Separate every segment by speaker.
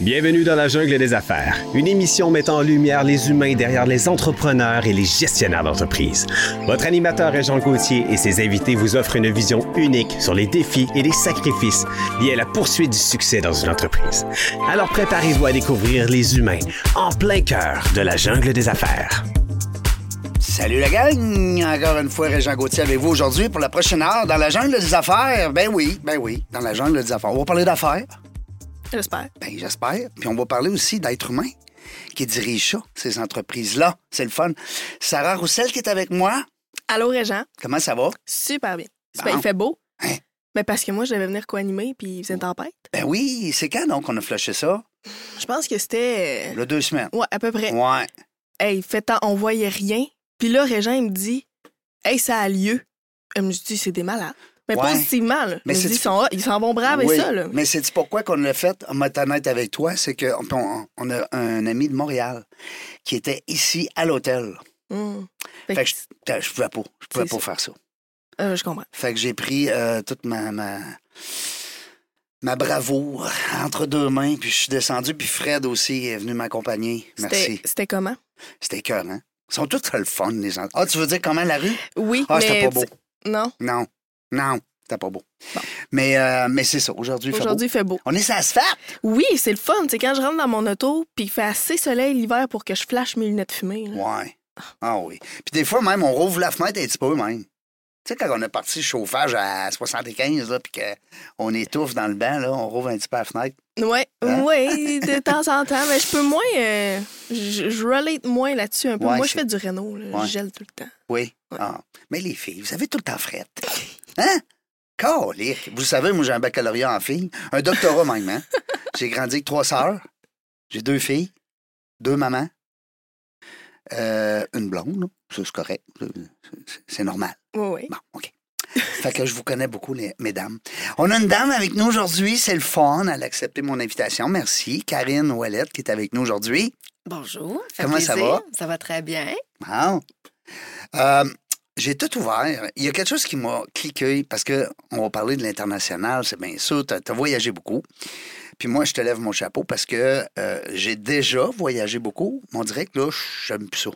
Speaker 1: Bienvenue dans la jungle des affaires, une émission mettant en lumière les humains derrière les entrepreneurs et les gestionnaires d'entreprise. Votre animateur est Jean Gauthier et ses invités vous offrent une vision unique sur les défis et les sacrifices liés à la poursuite du succès dans une entreprise. Alors préparez-vous à découvrir les humains en plein cœur de la jungle des affaires.
Speaker 2: Salut la gang! Encore une fois, Régent Gauthier avec vous aujourd'hui pour la prochaine heure dans la jungle des affaires. Ben oui, ben oui, dans la jungle des affaires. On va parler d'affaires.
Speaker 3: J'espère.
Speaker 2: Ben j'espère. Puis on va parler aussi d'êtres humains qui dirigent ça, ces entreprises-là. C'est le fun. Sarah Roussel qui est avec moi.
Speaker 3: Allô, Régent?
Speaker 2: Comment ça va?
Speaker 3: Super bien.
Speaker 2: Bon.
Speaker 3: il fait beau.
Speaker 2: Hein?
Speaker 3: Mais parce que moi, je devais venir co-animer, puis il faisait une tempête.
Speaker 2: Ben oui, c'est quand donc qu'on a flashé ça?
Speaker 3: Je pense que c'était.
Speaker 2: Le deux semaines.
Speaker 3: Ouais, à peu près.
Speaker 2: Ouais.
Speaker 3: Hey, fait temps, on voyait rien. Puis là, Régent, il me dit, hey, ça a lieu. Elle me dit, c'est des malades. Mais
Speaker 2: Ouais.
Speaker 3: positivement, là.
Speaker 2: Mais
Speaker 3: ils sont, ils s'en vont braves
Speaker 2: oui,
Speaker 3: et ça, là.
Speaker 2: mais c'est pourquoi qu'on l'a fait, en honnête avec toi, c'est qu'on on, on a un ami de Montréal qui était ici à l'hôtel.
Speaker 3: Hum. Fait
Speaker 2: Fait
Speaker 3: que-
Speaker 2: que je, je pouvais pas, je pouvais pas
Speaker 3: ça.
Speaker 2: faire ça.
Speaker 3: euh, je comprends.
Speaker 2: Fait que j'ai pris euh, toute ma, ma, ma bravoure entre deux mains, puis je suis descendu, puis Fred aussi est venu m'accompagner. Merci.
Speaker 3: C'était c'était comment?
Speaker 2: C'était cœur, hein? Ils sont tous le fun, les gens. Ah, tu veux dire comment la rue?
Speaker 3: Oui,
Speaker 2: Ah, c'était
Speaker 3: mais.
Speaker 2: pas beau.
Speaker 3: Non,
Speaker 2: Non. Non, c'était pas beau.
Speaker 3: Bon.
Speaker 2: Mais, euh, mais c'est ça, aujourd'hui, il fait beau.
Speaker 3: aujourd'hui, il fait beau.
Speaker 2: On est sur l'asphalte.
Speaker 3: Oui, c'est le fun. C'est quand je rentre dans mon auto, puis il fait assez soleil l'hiver pour que je flash mes lunettes fumées. là.
Speaker 2: Ouais. Ah oui. Puis des fois, même, on rouvre la fenêtre un petit peu, même. Tu sais, quand on est parti chauffage à 75, là, puis qu'on étouffe dans le banc, là, on rouvre un petit peu la fenêtre.
Speaker 3: Ouais,
Speaker 2: Hein?
Speaker 3: ouais, de temps en temps. Mais je peux moins. euh, je, je relate moins là-dessus un peu.
Speaker 2: Ouais,
Speaker 3: Moi, je fais du Renault. là.
Speaker 2: Ouais.
Speaker 3: Je gèle tout le temps.
Speaker 2: Oui.
Speaker 3: Ouais.
Speaker 2: Ah. Mais les filles, vous avez tout le temps frette. Hein? Calique. Vous savez, moi, j'ai un baccalauréat en filles. Un doctorat même, hein? J'ai grandi avec trois sœurs. J'ai deux filles. Deux mamans. Euh, une blonde. Ça, c'est correct. C'est- C'est normal.
Speaker 3: Oui, oui.
Speaker 2: Bon, OK. fait que je vous connais beaucoup, les, mesdames. On a une dame avec nous aujourd'hui. C'est le fun. Elle a accepté mon invitation. Merci. Karine Ouellette qui est avec nous aujourd'hui.
Speaker 4: Bonjour. fait
Speaker 2: Comment ça va?
Speaker 4: Ça va très bien.
Speaker 2: Bon. Euh, j'ai tout ouvert. Il y a quelque chose qui m'a cliqué parce que on va parler de l'international, c'est bien sûr. Tu as, voyagé beaucoup. Puis moi, je te lève mon chapeau parce que euh, j'ai déjà voyagé beaucoup. Mais on dirait que là, j'aime plus ça.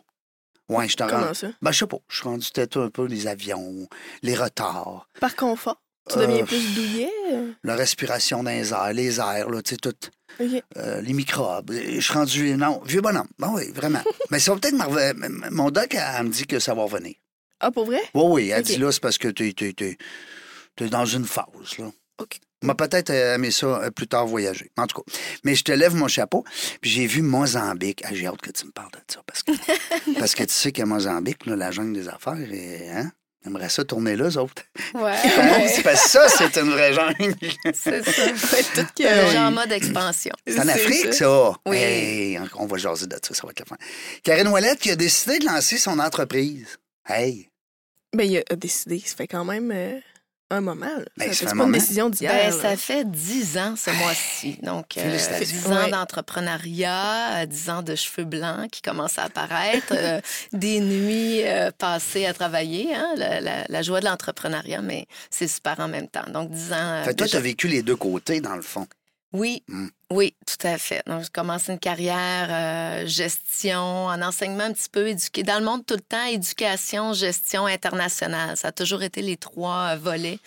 Speaker 2: Ouais, je t'en rends.
Speaker 3: Comment ça?
Speaker 2: Ben, je sais pas. Je suis rendu peut-être un peu les avions, les retards,
Speaker 3: Par confort. Tu
Speaker 2: Euh,
Speaker 3: deviens plus douillet? euh?
Speaker 2: la respiration dans les airs, les airs, là, tu sais, tout. Euh, les microbes. Je suis rendu. Non, vieux bonhomme. Ben oui, vraiment. Mais ça va peut-être. Mon doc, elle, elle me dit que ça va revenir.
Speaker 3: Ah, pour vrai?
Speaker 2: Oui, oui, elle dit là, c'est parce que tu es, dans une phase. Là.
Speaker 3: OK.
Speaker 2: M'a peut-être euh, aimé ça euh, plus tard voyager. En tout cas. Mais je te lève mon chapeau. Puis j'ai vu Mozambique. Ah, j'ai hâte que tu me parles de ça. Parce que, parce que tu sais qu'à Mozambique, là, la jungle des affaires, et, hein? J'aimerais ça tourner là, eux autres.
Speaker 4: Ouais.
Speaker 2: C'est parce que ça, c'est une vraie jungle?
Speaker 4: c'est ça.
Speaker 3: Tout que-
Speaker 4: Le
Speaker 2: oui.
Speaker 4: genre en mode expansion.
Speaker 2: C'est en Afrique,
Speaker 3: ça.
Speaker 4: Oui.
Speaker 2: Hey, on va jaser de ça, ça va être le fun. Karine Ouellette qui a décidé de lancer son entreprise. Hey,
Speaker 3: Ben, il a décidé. Ça fait quand même euh, un moment. là.
Speaker 2: Ben, ça
Speaker 3: c'est
Speaker 2: fait
Speaker 3: pas
Speaker 2: moment.
Speaker 3: une décision d'hier.
Speaker 4: Ben, ça fait ans ans ce mois-ci. Donc, euh. 10 ans
Speaker 3: Ouais.
Speaker 4: d'entrepreneuriat, euh, 10 ans de cheveux blancs qui commencent à apparaître, euh, des nuits euh, passées à travailler, hein, la, la- la joie de l'entrepreneuriat, mais c'est super en même temps. Donc, 10 ans.
Speaker 2: fait que toi, tu as vécu les deux côtés, dans le fond.
Speaker 4: Oui,
Speaker 2: Mm.
Speaker 4: Oui, tout à fait. Donc, j'ai commencé une carrière euh, gestion, en enseignement un petit peu éduqué. Dans le monde, tout le temps, éducation, gestion internationale. Ça a toujours été les trois euh, volets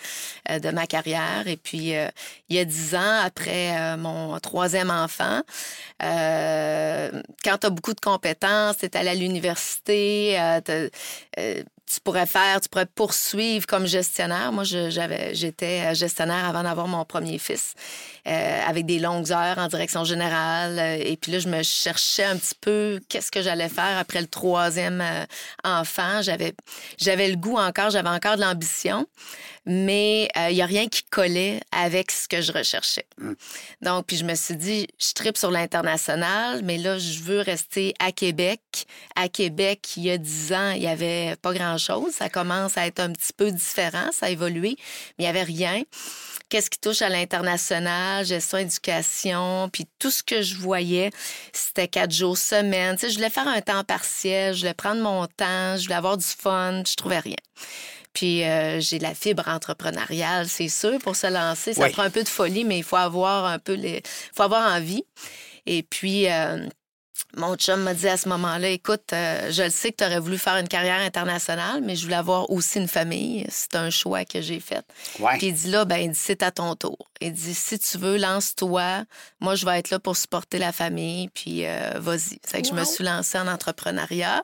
Speaker 4: euh, de ma carrière. Et puis, euh, il y a dix ans, après euh, mon troisième enfant, quand tu as beaucoup de compétences, tu es allé à l'université, tu pourrais faire, tu pourrais poursuivre comme gestionnaire. Moi, j'étais gestionnaire avant d'avoir mon premier fils, euh, avec des longues heures en direction générale. euh, Et puis là, je me cherchais un petit peu qu'est-ce que j'allais faire après le troisième euh, enfant. J'avais, j'avais le goût encore, j'avais encore de l'ambition, mais euh, il n'y a rien qui collait avec ce que je recherchais. Donc, puis je me suis dit, je tripe sur l'international, mais là, je veux rester à Québec. À Québec, il y a dix ans, il n'y avait pas grand-chose. Ça commence à être un petit peu différent, ça a évolué, mais il n'y avait rien. Qu'est-ce qui touche à l'international, gestion, éducation, puis tout ce que je voyais, c'était quatre jours semaine. Tu sais, je voulais faire un temps partiel, je voulais prendre mon temps, je voulais avoir du fun, je trouvais rien. Puis euh, j'ai la fibre entrepreneuriale, c'est sûr. Pour se lancer, ça
Speaker 2: Oui.
Speaker 4: prend un peu de folie, mais il faut avoir un peu les. faut avoir envie. Et puis. euh, mon chum m'a dit à ce moment-là, écoute, euh, je le sais que tu aurais voulu faire une carrière internationale, mais je voulais avoir aussi une famille. C'est un choix que j'ai fait.
Speaker 2: Ouais.
Speaker 4: Puis il dit là, ben, il dit, c'est à ton tour. Il dit, si tu veux, lance-toi. Moi, je vais être là pour supporter la famille, puis euh, vas-y. C'est que je me suis lancée en entrepreneuriat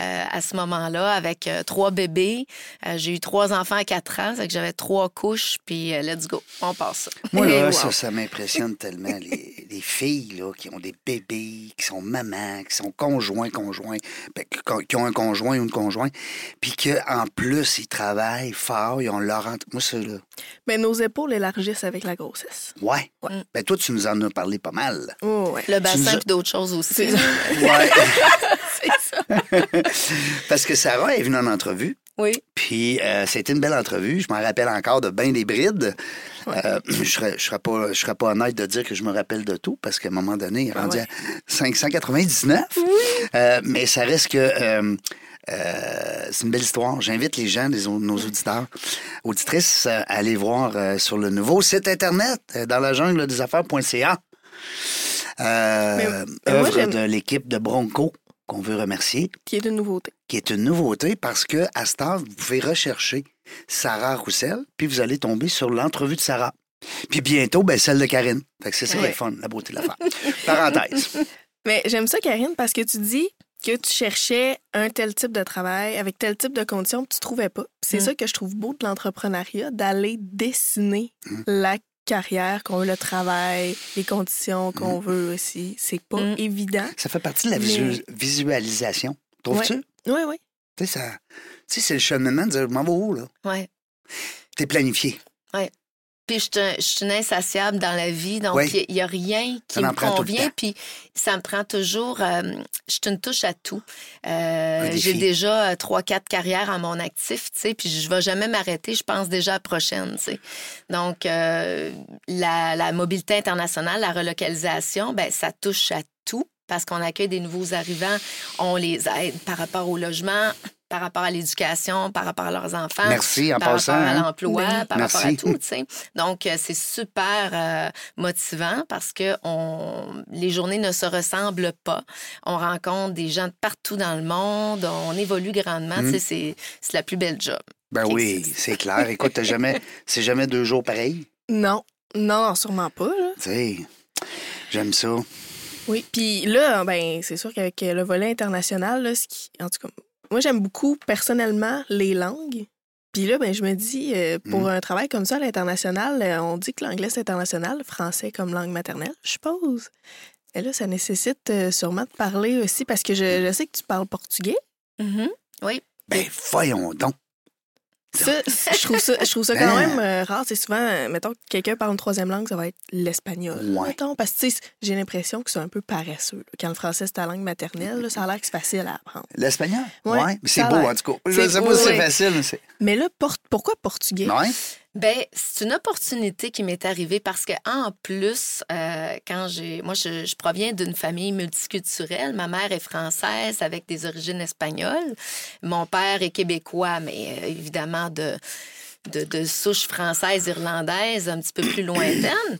Speaker 4: euh, à ce moment-là avec euh, trois bébés. Euh, j'ai eu trois enfants à quatre ans, c'est que j'avais trois couches, puis euh, let's go, on passe ça.
Speaker 2: Moi, là,
Speaker 3: wow.
Speaker 2: ça, ça m'impressionne tellement. Les, les filles là, qui ont des bébés, qui sont mamans, qui sont conjoints, conjoints, ben, qui- ont un conjoint ou une conjointe, puis qu'en plus, ils travaillent fort, ils ont leur... Moi, ça, là...
Speaker 3: Mais nos épaules élargissent avec la grossesse.
Speaker 2: Ouais.
Speaker 4: Ouais.
Speaker 2: Ben, toi, tu nous en as parlé pas mal.
Speaker 3: Oh, ouais.
Speaker 4: Le bassin,
Speaker 2: as-
Speaker 4: puis d'autres choses aussi.
Speaker 2: Ouais.
Speaker 3: C'est ça.
Speaker 2: Parce que Sarah est venue en entrevue.
Speaker 4: Oui.
Speaker 2: Puis euh, c'était une belle entrevue. Je m'en rappelle encore de bien des brides. Euh, je serais, je serais pas, je serais pas honnête de dire que je me rappelle de tout parce qu'à un moment donné, il est
Speaker 3: Ah
Speaker 2: rendu
Speaker 3: ouais.
Speaker 2: à 599. Euh, mais ça reste que euh, c'est une belle histoire. J'invite les gens, les, nos auditeurs, auditrices, à aller voir euh, sur le nouveau site internet euh, dans la jungle des affaires.ca. Œuvre de l'équipe de Bronco qu'on veut remercier
Speaker 3: Qui est une nouveauté.
Speaker 2: qui est une nouveauté parce que à ce temps, vous pouvez rechercher Sarah Roussel, puis vous allez tomber sur l'entrevue de Sarah. Puis bientôt, ben, celle de Karine. Fait que c'est ça
Speaker 3: Ouais.
Speaker 2: le fun, la beauté de l'affaire. Parenthèse.
Speaker 3: Mais j'aime ça, Karine, parce que tu dis que tu cherchais un tel type de travail avec tel type de conditions que tu trouvais pas. C'est
Speaker 4: Mm.
Speaker 3: ça que je trouve beau de l'entrepreneuriat, d'aller dessiner
Speaker 2: Mm.
Speaker 3: la carrière qu'on veut, le travail, les conditions qu'on veut aussi. C'est pas
Speaker 4: Mm.
Speaker 3: évident.
Speaker 2: Ça fait partie de la
Speaker 3: Mais-
Speaker 2: visualisation. Trouves-tu?
Speaker 3: Oui, oui.
Speaker 2: Tu sais, ça... tu sais, c'est le cheminement de dire, je m'en vais où, là?
Speaker 4: Ouais.
Speaker 2: T'es planifié.
Speaker 4: Puis je suis un- je suis une insatiable dans la vie, donc
Speaker 2: Oui.
Speaker 4: il n'y a rien qui
Speaker 2: Ça
Speaker 4: me convient. Puis ça me prend toujours. euh, je suis une touche à tout. Euh. J'ai déjà euh, trois, quatre carrières à mon actif, tu sais, puis je vais jamais m'arrêter. Je pense déjà à la prochaine, tu sais. Donc euh, la, la mobilité internationale, la relocalisation, ben ça touche à tout parce qu'on accueille des nouveaux arrivants, on les aide par rapport au logement, par rapport à l'éducation, par rapport à leurs enfants
Speaker 2: Merci en
Speaker 4: par
Speaker 2: passant.
Speaker 4: rapport à
Speaker 2: hein?
Speaker 4: l'emploi,
Speaker 3: Ben,
Speaker 4: par rapport à tout, tu sais. Donc, euh, c'est super euh, motivant parce que on, les journées ne se ressemblent pas. On rencontre des gens de partout dans le monde, on évolue grandement,
Speaker 2: Mm.
Speaker 4: tu sais, c'est- c'est la plus belle job.
Speaker 2: Ben oui, c'est clair. Écoute, t'as jamais... c'est jamais deux jours pareils?
Speaker 3: Non. Non, sûrement pas. Là.
Speaker 2: Tu sais, j'aime ça.
Speaker 3: Oui. Puis là, ben, c'est sûr qu'avec le volet international, là, ce qui, en tout cas, moi, j'aime beaucoup personnellement les langues. Puis là, ben, je me dis, euh, pour
Speaker 2: Mhm.
Speaker 3: un travail comme ça à l'international, euh, on dit que l'anglais c'est international, le français comme langue maternelle, je suppose. Et là, ça nécessite euh, sûrement de parler aussi parce que je, je sais que tu parles portugais.
Speaker 4: Mhm. Oui.
Speaker 2: Ben voyons donc.
Speaker 3: Ça, je trouve ça, je trouve ça quand
Speaker 2: Hein?
Speaker 3: même euh, rare. C'est souvent, euh, mettons, que quelqu'un parle une troisième langue, ça va être l'espagnol.
Speaker 2: Ouais.
Speaker 3: Mettons, parce que j'ai l'impression que c'est un peu paresseux. là. Quand le français c'est ta langue maternelle, là, ça a l'air que c'est facile à apprendre.
Speaker 2: L'espagnol?
Speaker 3: Ouais,
Speaker 2: mais c'est
Speaker 3: ça a
Speaker 2: beau,
Speaker 3: l'air.
Speaker 2: en tout cas. Je
Speaker 3: C'est-
Speaker 2: sais pas si c'est facile, mais c'est...
Speaker 3: Mais là, por- pourquoi portugais?
Speaker 2: Ouais?
Speaker 4: Ben, c'est une opportunité qui m'est arrivée parce que en plus, euh, quand j'ai, moi, je, proviens d'une famille multiculturelle. Ma mère est française avec des origines espagnoles. Mon père est québécois, mais euh, évidemment de de, de souche française irlandaise un petit peu plus lointaine.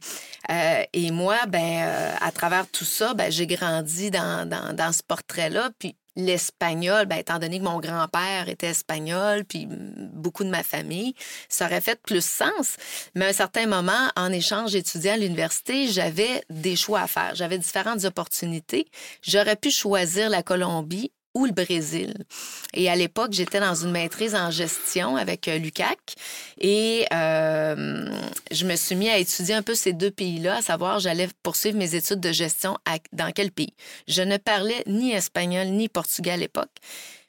Speaker 4: Euh, et moi, ben, à travers tout ça, ben, j'ai grandi dans, dans, dans ce portrait-là. Puis l'espagnol, ben, étant donné que mon grand-père était espagnol, puis beaucoup de ma famille, ça aurait fait plus sens. Mais à un certain moment, en échange étudiant à l'université, j'avais des choix à faire. J'avais différentes opportunités. J'aurais pu choisir la Colombie ou le Brésil. Et à l'époque, j'étais dans une maîtrise en gestion avec euh, l'UCAC et euh, je me suis mis à étudier un peu ces deux pays-là, à savoir j'allais poursuivre mes études de gestion dans quel pays? Je ne parlais ni espagnol ni portugais à l'époque.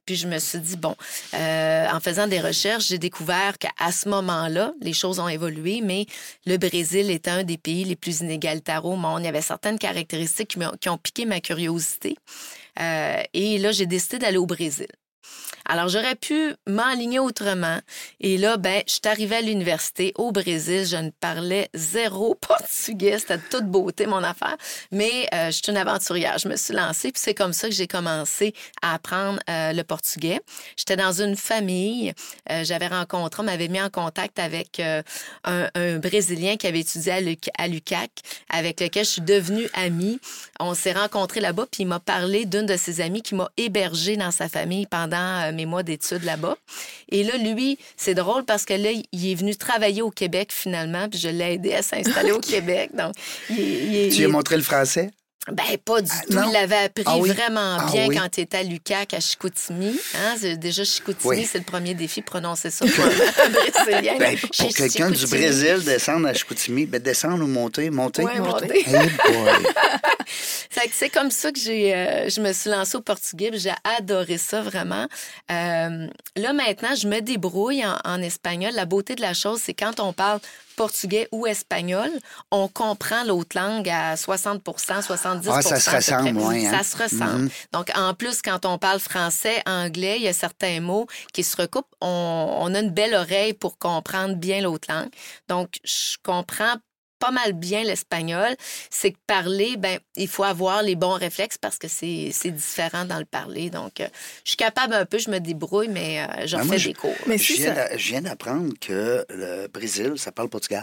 Speaker 4: Puis je me suis dit, bon, euh, en faisant des recherches, j'ai découvert qu'à ce moment-là, les choses ont évolué, mais le Brésil était un des pays les plus inégalitaires au monde. Il y avait certaines caractéristiques qui, m'ont- qui ont piqué ma curiosité. Euh, et là, j'ai décidé d'aller au Brésil. Alors, j'aurais pu m'enligner autrement. Et là, ben, je suis arrivée à l'université au Brésil. Je ne parlais zéro portugais. C'était toute beauté, mon affaire. Mais euh, je suis une aventurière. Je me suis lancée. Puis c'est comme ça que j'ai commencé à apprendre euh, le portugais. J'étais dans une famille. Euh, J'avais rencontré, on m'avait mis en contact avec euh, un, Brésilien qui avait étudié à, Luc- à l'UQAC, avec lequel je suis devenue amie. On s'est rencontrés là-bas, puis il m'a parlé d'une de ses amies qui m'a hébergée dans sa famille pendant mes mois d'études là-bas. Et là, lui, c'est drôle parce que là, il est venu travailler au Québec finalement, puis je l'ai aidé à s'installer au Québec. Donc, il, il
Speaker 2: Tu
Speaker 4: il
Speaker 2: lui as montré le français?
Speaker 4: Ben, pas du
Speaker 2: Ah,
Speaker 4: tout. Il l'avait appris
Speaker 2: Ah oui?
Speaker 4: vraiment
Speaker 2: Ah
Speaker 4: bien
Speaker 2: oui?
Speaker 4: quand il était à l'UQAC, à Chicoutimi. Hein? Déjà, Chicoutimi,
Speaker 2: Oui.
Speaker 4: c'est le premier défi, prononcer ça Brésilien.
Speaker 2: Ben, pour quelqu'un du. Brésil, descendre à Chicoutimi, ben, descendre ou monter, monter.
Speaker 4: Ouais, monter.
Speaker 2: Hey
Speaker 4: C'est comme ça que j'ai, euh, je me suis lancée au portugais. J'ai adoré ça vraiment. Euh, là maintenant, je me débrouille en, en espagnol. La beauté de la chose, c'est quand on parle portugais ou espagnol, on comprend l'autre langue à 60 70
Speaker 2: Ah, ça se ressemble, hein?
Speaker 4: Ça se ressemble. Donc, en plus, quand on parle français, anglais, il y a certains mots qui se recoupent. On, on a une belle oreille pour comprendre bien l'autre langue. Donc, je comprends pas mal bien l'espagnol. C'est que parler, ben, il faut avoir les bons réflexes parce que c'est c'est différent dans le parler. Donc, euh, je suis capable un peu, je me débrouille, mais euh, je
Speaker 2: Ben,
Speaker 4: refais
Speaker 2: moi, je-
Speaker 4: des cours.
Speaker 3: Mais
Speaker 2: Je viens,
Speaker 3: ça...
Speaker 2: d'a- je viens d'apprendre que le Brésil, ça parle portugais.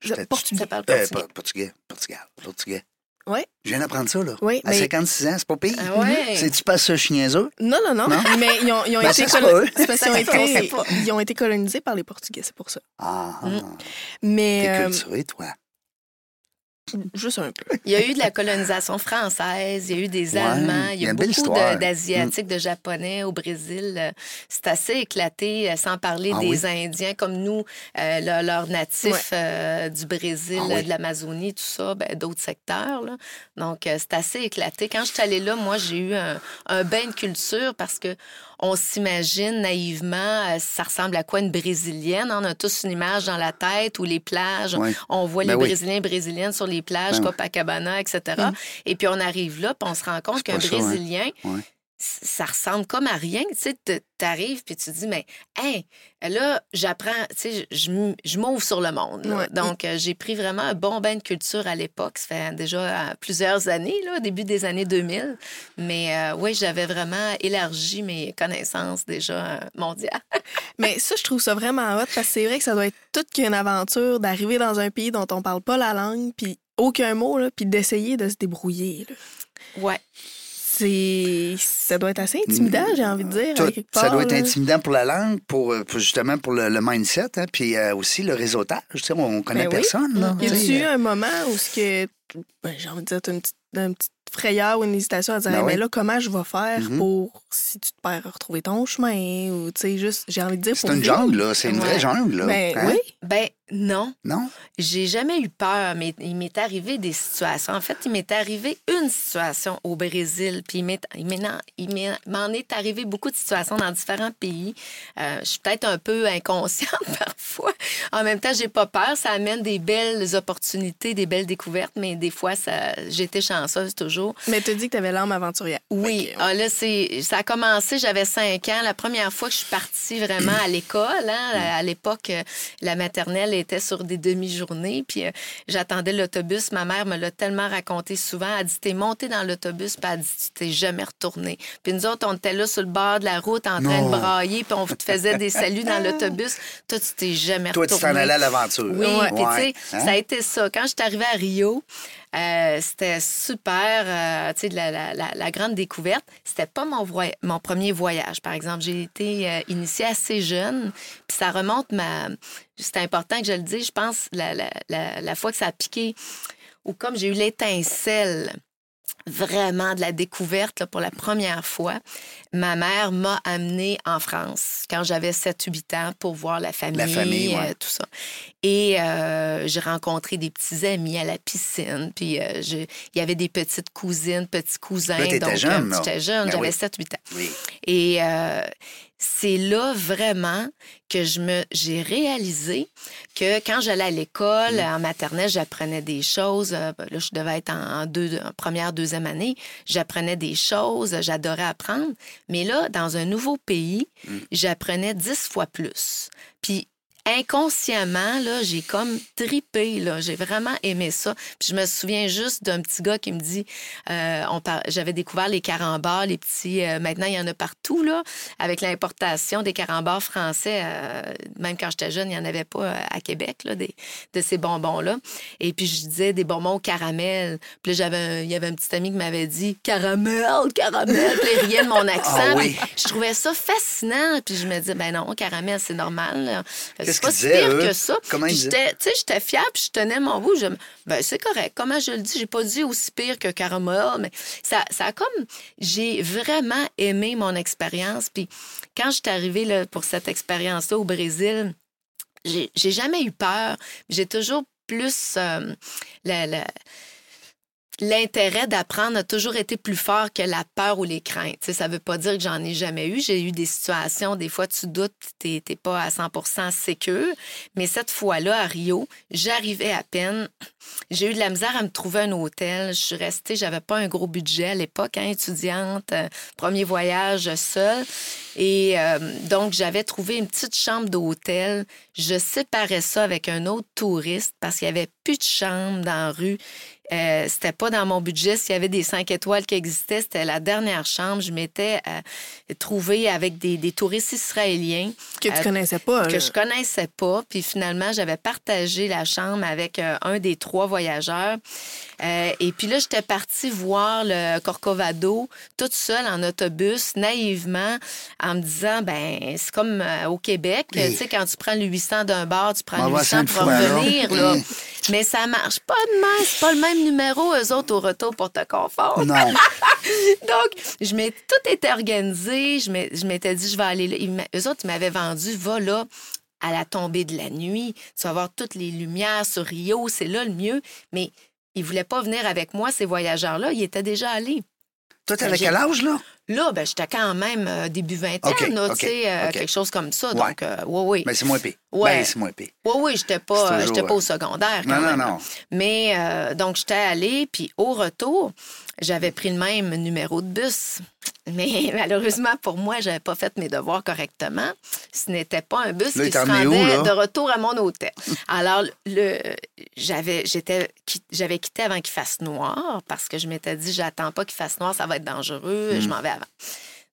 Speaker 2: Je-
Speaker 3: Portugais.
Speaker 4: Ça parle
Speaker 2: Euh,
Speaker 4: portugais.
Speaker 2: portugais. Portugais. Portugais.
Speaker 3: Oui.
Speaker 2: Je viens d'apprendre ça, là.
Speaker 3: Oui,
Speaker 2: À
Speaker 3: mais-
Speaker 2: 56 ans, c'est pas pire.
Speaker 4: Ah ouais?
Speaker 2: C'est-tu pas suis niaiseux?
Speaker 3: Non, non, non,
Speaker 2: Non?
Speaker 3: Mais ils ont, ils ont
Speaker 2: Ben,
Speaker 3: été colo- parce ont, été... ils ont été colonisés par les Portugais, c'est pour ça.
Speaker 2: Ah, ah.
Speaker 4: Mm.
Speaker 3: Mais
Speaker 2: T'es
Speaker 3: euh,
Speaker 2: culturé, toi.
Speaker 3: Juste un peu.
Speaker 4: Il y a eu de la colonisation française, il y a eu des
Speaker 2: Ouais,
Speaker 4: Allemands, il y
Speaker 2: y a belle
Speaker 4: beaucoup de- d'Asiatiques, de, Japonais au Brésil. C'est assez éclaté, euh, sans parler
Speaker 2: Ah
Speaker 4: des
Speaker 2: oui?
Speaker 4: Indiens comme nous, euh, le- leurs natifs
Speaker 3: Ouais.
Speaker 4: euh, du Brésil,
Speaker 2: Ah oui?
Speaker 4: de l'Amazonie, tout ça, ben, d'autres secteurs. là. Donc, euh, c'est assez éclaté. Quand je suis allée là, moi, j'ai eu un, un bain de culture parce que on s'imagine naïvement, euh, ça ressemble à quoi une Brésilienne? On a tous une image dans la tête ou les plages. On voit
Speaker 2: Ben
Speaker 4: les
Speaker 2: oui.
Speaker 4: Brésiliens et Brésiliennes sur les plages,
Speaker 2: Ben.
Speaker 4: Copacabana, etc. Et puis on arrive là, puis on se rend compte qu'un
Speaker 2: ça, hein?
Speaker 4: Brésilien,
Speaker 2: Ouais.
Speaker 4: Ça ressemble comme à rien. Tu sais, t'arrives, puis tu dis, mais, hey, là, j'apprends, tu sais, je- je m'ouvre sur le monde.
Speaker 3: Ouais.
Speaker 4: Donc, euh, j'ai pris vraiment un bon bain de culture à l'époque. Ça fait déjà euh, plusieurs années, là, début des années 2000. Mais euh, oui, j'avais vraiment élargi mes connaissances déjà euh, mondiales.
Speaker 3: Mais ça, je trouve ça vraiment hot parce que c'est vrai que ça doit être toute qu'une aventure d'arriver dans un pays dont on parle pas la langue, puis aucun mot, là, puis d'essayer de se débrouiller. là.
Speaker 4: Ouais.
Speaker 3: C'est... Ça doit être assez intimidant, j'ai envie de dire.
Speaker 2: Tout-
Speaker 3: quelque
Speaker 2: ça
Speaker 3: part,
Speaker 2: doit être
Speaker 3: là.
Speaker 2: intimidant pour la langue, pour, euh, pour justement pour le, le mindset, hein, puis euh, aussi le réseautage. On connaît
Speaker 3: Ben oui.
Speaker 2: personne. Là,
Speaker 3: Y a-tu eu un moment où ce que ben, j'ai envie de dire une petite, une petite frayeur ou une hésitation à dire
Speaker 2: Ben
Speaker 3: Hey, mais
Speaker 2: oui.
Speaker 3: là comment je vais faire
Speaker 2: Mhm.
Speaker 3: pour si tu te perds retrouver ton chemin ou tu sais juste j'ai envie de dire
Speaker 2: C'est une
Speaker 3: vivre.
Speaker 2: jungle, là. C'est une vraie
Speaker 4: Ouais.
Speaker 2: jungle, là.
Speaker 3: Ben
Speaker 2: Hein?
Speaker 3: oui.
Speaker 4: Ben, non.
Speaker 2: Non?
Speaker 4: J'ai jamais eu peur, mais il m'est arrivé des situations. En fait, il m'est arrivé une situation au Brésil, puis il m'en est arrivé beaucoup de situations dans différents pays. Euh, je suis peut-être un peu inconsciente parfois. En même temps, j'ai pas peur. Ça amène des belles opportunités, des belles découvertes, mais des fois, été chanceuse toujours.
Speaker 3: Mais tu dit que tu avais l'âme aventurière.
Speaker 4: Oui, ah, là, c'est, ça a commencé, j'avais cinq ans. La première fois que je suis partie vraiment à l'école, hein, à l'époque, euh, la maternelle était sur des demi-journées, puis euh, j'attendais l'autobus. Ma mère me l'a tellement raconté souvent. Elle dit, t'es montée dans l'autobus, puis elle dit, tu t'es jamais retournée. Puis nous autres, on était là sur le bord de la route en train
Speaker 2: Non.
Speaker 4: de brailler, puis on te faisait des saluts dans l'autobus. Toi, tu t'es jamais
Speaker 2: Toi, tu
Speaker 4: retournée.
Speaker 2: t'en allais à l'aventure.
Speaker 4: Oui, puis
Speaker 2: Ouais.
Speaker 4: tu sais,
Speaker 2: Hein?
Speaker 4: ça a été ça. Quand je suis arrivée à Rio, euh, c'était super, euh, tu sais, la, la- grande découverte. C'était pas mon, voy- mon premier voyage, par exemple. J'ai été euh, initiée assez jeune, puis ça remonte ma... C'est important que je le dise, je pense, la fois que ça a piqué, ou comme j'ai eu l'étincelle vraiment de la découverte là, pour la première fois, ma mère m'a amenée en France quand j'avais 7-8 ans pour voir la famille,
Speaker 2: La famille, ouais.
Speaker 4: euh, tout ça. Et euh, j'ai rencontré des petits amis à la piscine, puis euh, je- il y avait des petites cousines, petits cousins.
Speaker 2: Là,
Speaker 4: donc,
Speaker 2: jeune.
Speaker 4: J'étais jeune,
Speaker 2: Ben
Speaker 4: j'avais
Speaker 2: oui.
Speaker 4: 7-8 ans.
Speaker 2: Oui.
Speaker 4: Et c'est là vraiment que je me j'ai réalisé que quand j'allais à l'école en maternelle, j'apprenais des choses. Euh, Là, je devais être en, deux, en première, deuxième année. J'apprenais des choses, j'adorais apprendre. Mais là, dans un nouveau pays, j'apprenais dix fois plus. Puis inconsciemment, là, j'ai comme tripé, là. J'ai vraiment aimé ça. Puis je me souviens juste d'un petit gars qui me dit, euh, on par- j'avais découvert les carambars, les petits, euh, maintenant il y en a partout, là, avec l'importation des carambars français. euh, même quand j'étais jeune, il n'y en avait pas à Québec, là, des, de ces bonbons-là. Et puis je disais des bonbons au caramel. Puis j'avais un- il y avait un petit ami qui m'avait dit, caramel, caramel. Puis il riait de mon accent.
Speaker 2: Ah oui.
Speaker 4: Puis je trouvais ça fascinant. Puis je me disais, ben non, caramel, c'est normal. là.
Speaker 2: Qu'est-ce
Speaker 4: C'est pas
Speaker 2: qu'ils disaient,
Speaker 4: pire
Speaker 2: eux?
Speaker 4: que ça.
Speaker 2: Comment ils
Speaker 4: j'étais, tu sais, j'étais fière, puis je tenais mon bout. Je, ben, c'est correct. Comment je le dis? J'ai pas dit aussi pire que caramel, mais ça, ça a comme. J'ai vraiment aimé mon expérience. Puis quand je suis arrivée là, pour cette expérience-là au Brésil, j'ai j'ai jamais eu peur. J'ai toujours plus euh, la- la- l'intérêt d'apprendre a toujours été plus fort que la peur ou les craintes. Ça veut pas dire que j'en ai jamais eu. J'ai eu des situations, des fois tu doutes, tu n'es pas à 100% sécure. Mais cette fois-là, à Rio, j'arrivais à peine. J'ai eu de la misère à me trouver un hôtel. Je suis restée, j'avais pas un gros budget à l'époque, hein, étudiante, euh, premier voyage seule. Et euh, donc, j'avais trouvé une petite chambre d'hôtel. Je séparais ça avec un autre touriste parce qu'il y avait plus de chambre dans la rue. Euh, c'était pas dans mon budget. S'il y avait des cinq étoiles qui existaient, c'était la dernière chambre. Je m'étais euh, trouvée avec des, des touristes israéliens
Speaker 3: Que tu
Speaker 4: Euh,
Speaker 3: connaissais pas.
Speaker 4: que
Speaker 3: là.
Speaker 4: je connaissais pas. Puis finalement, j'avais partagé la chambre avec euh, un des trois voyageurs. Euh, et puis là, j'étais partie voir le Corcovado toute seule en autobus, naïvement, en me disant, ben c'est comme euh, au Québec,
Speaker 2: Oui.
Speaker 4: tu sais, quand tu prends le 800 d'un bar, tu prends le
Speaker 2: va
Speaker 4: 800 pour revenir. Là. Mais ça marche pas de même. C'est pas le même numéro, eux autres, au retour pour te confort.
Speaker 2: Non.
Speaker 4: Donc, je m'ai tout été organisé. Je m'ai- je m'étais dit, je vais aller là. Ils eux autres, ils m'avaient vendu, va là à la tombée de la nuit. Tu vas voir toutes les lumières sur Rio, c'est là le mieux. Mais ils voulaient pas venir avec moi, ces voyageurs-là. Ils étaient déjà allés.
Speaker 2: Toi, t'avais quel âge, là?
Speaker 4: Là, ben, j'étais quand même euh, début vingtaine,
Speaker 2: OK,
Speaker 4: là, tu sais, euh, quelque chose comme ça.
Speaker 2: Ouais.
Speaker 4: Donc, euh, oui, oui.
Speaker 2: Ben, c'est moins pire.
Speaker 4: Ouais.
Speaker 2: Ben, c'est moins pire.
Speaker 4: Oui, oui, j'étais pas,
Speaker 2: toujours,
Speaker 4: pas au secondaire. Quand
Speaker 2: Non, non,
Speaker 4: même,
Speaker 2: non.
Speaker 4: là. Mais donc, j'étais allée, puis au retour, j'avais pris le même numéro de bus. Mais malheureusement, pour moi, j'avais pas fait mes devoirs correctement. Ce n'était pas un bus
Speaker 2: Là,
Speaker 4: qui se
Speaker 2: où,
Speaker 4: rendait de retour à mon hôtel. Alors, le, j'avais, j'étais, qui- j'avais quitté avant qu'il fasse noir parce que je m'étais dit, j'attends pas qu'il fasse noir, ça va être dangereux,
Speaker 2: Hmm.
Speaker 4: je m'en vais avant.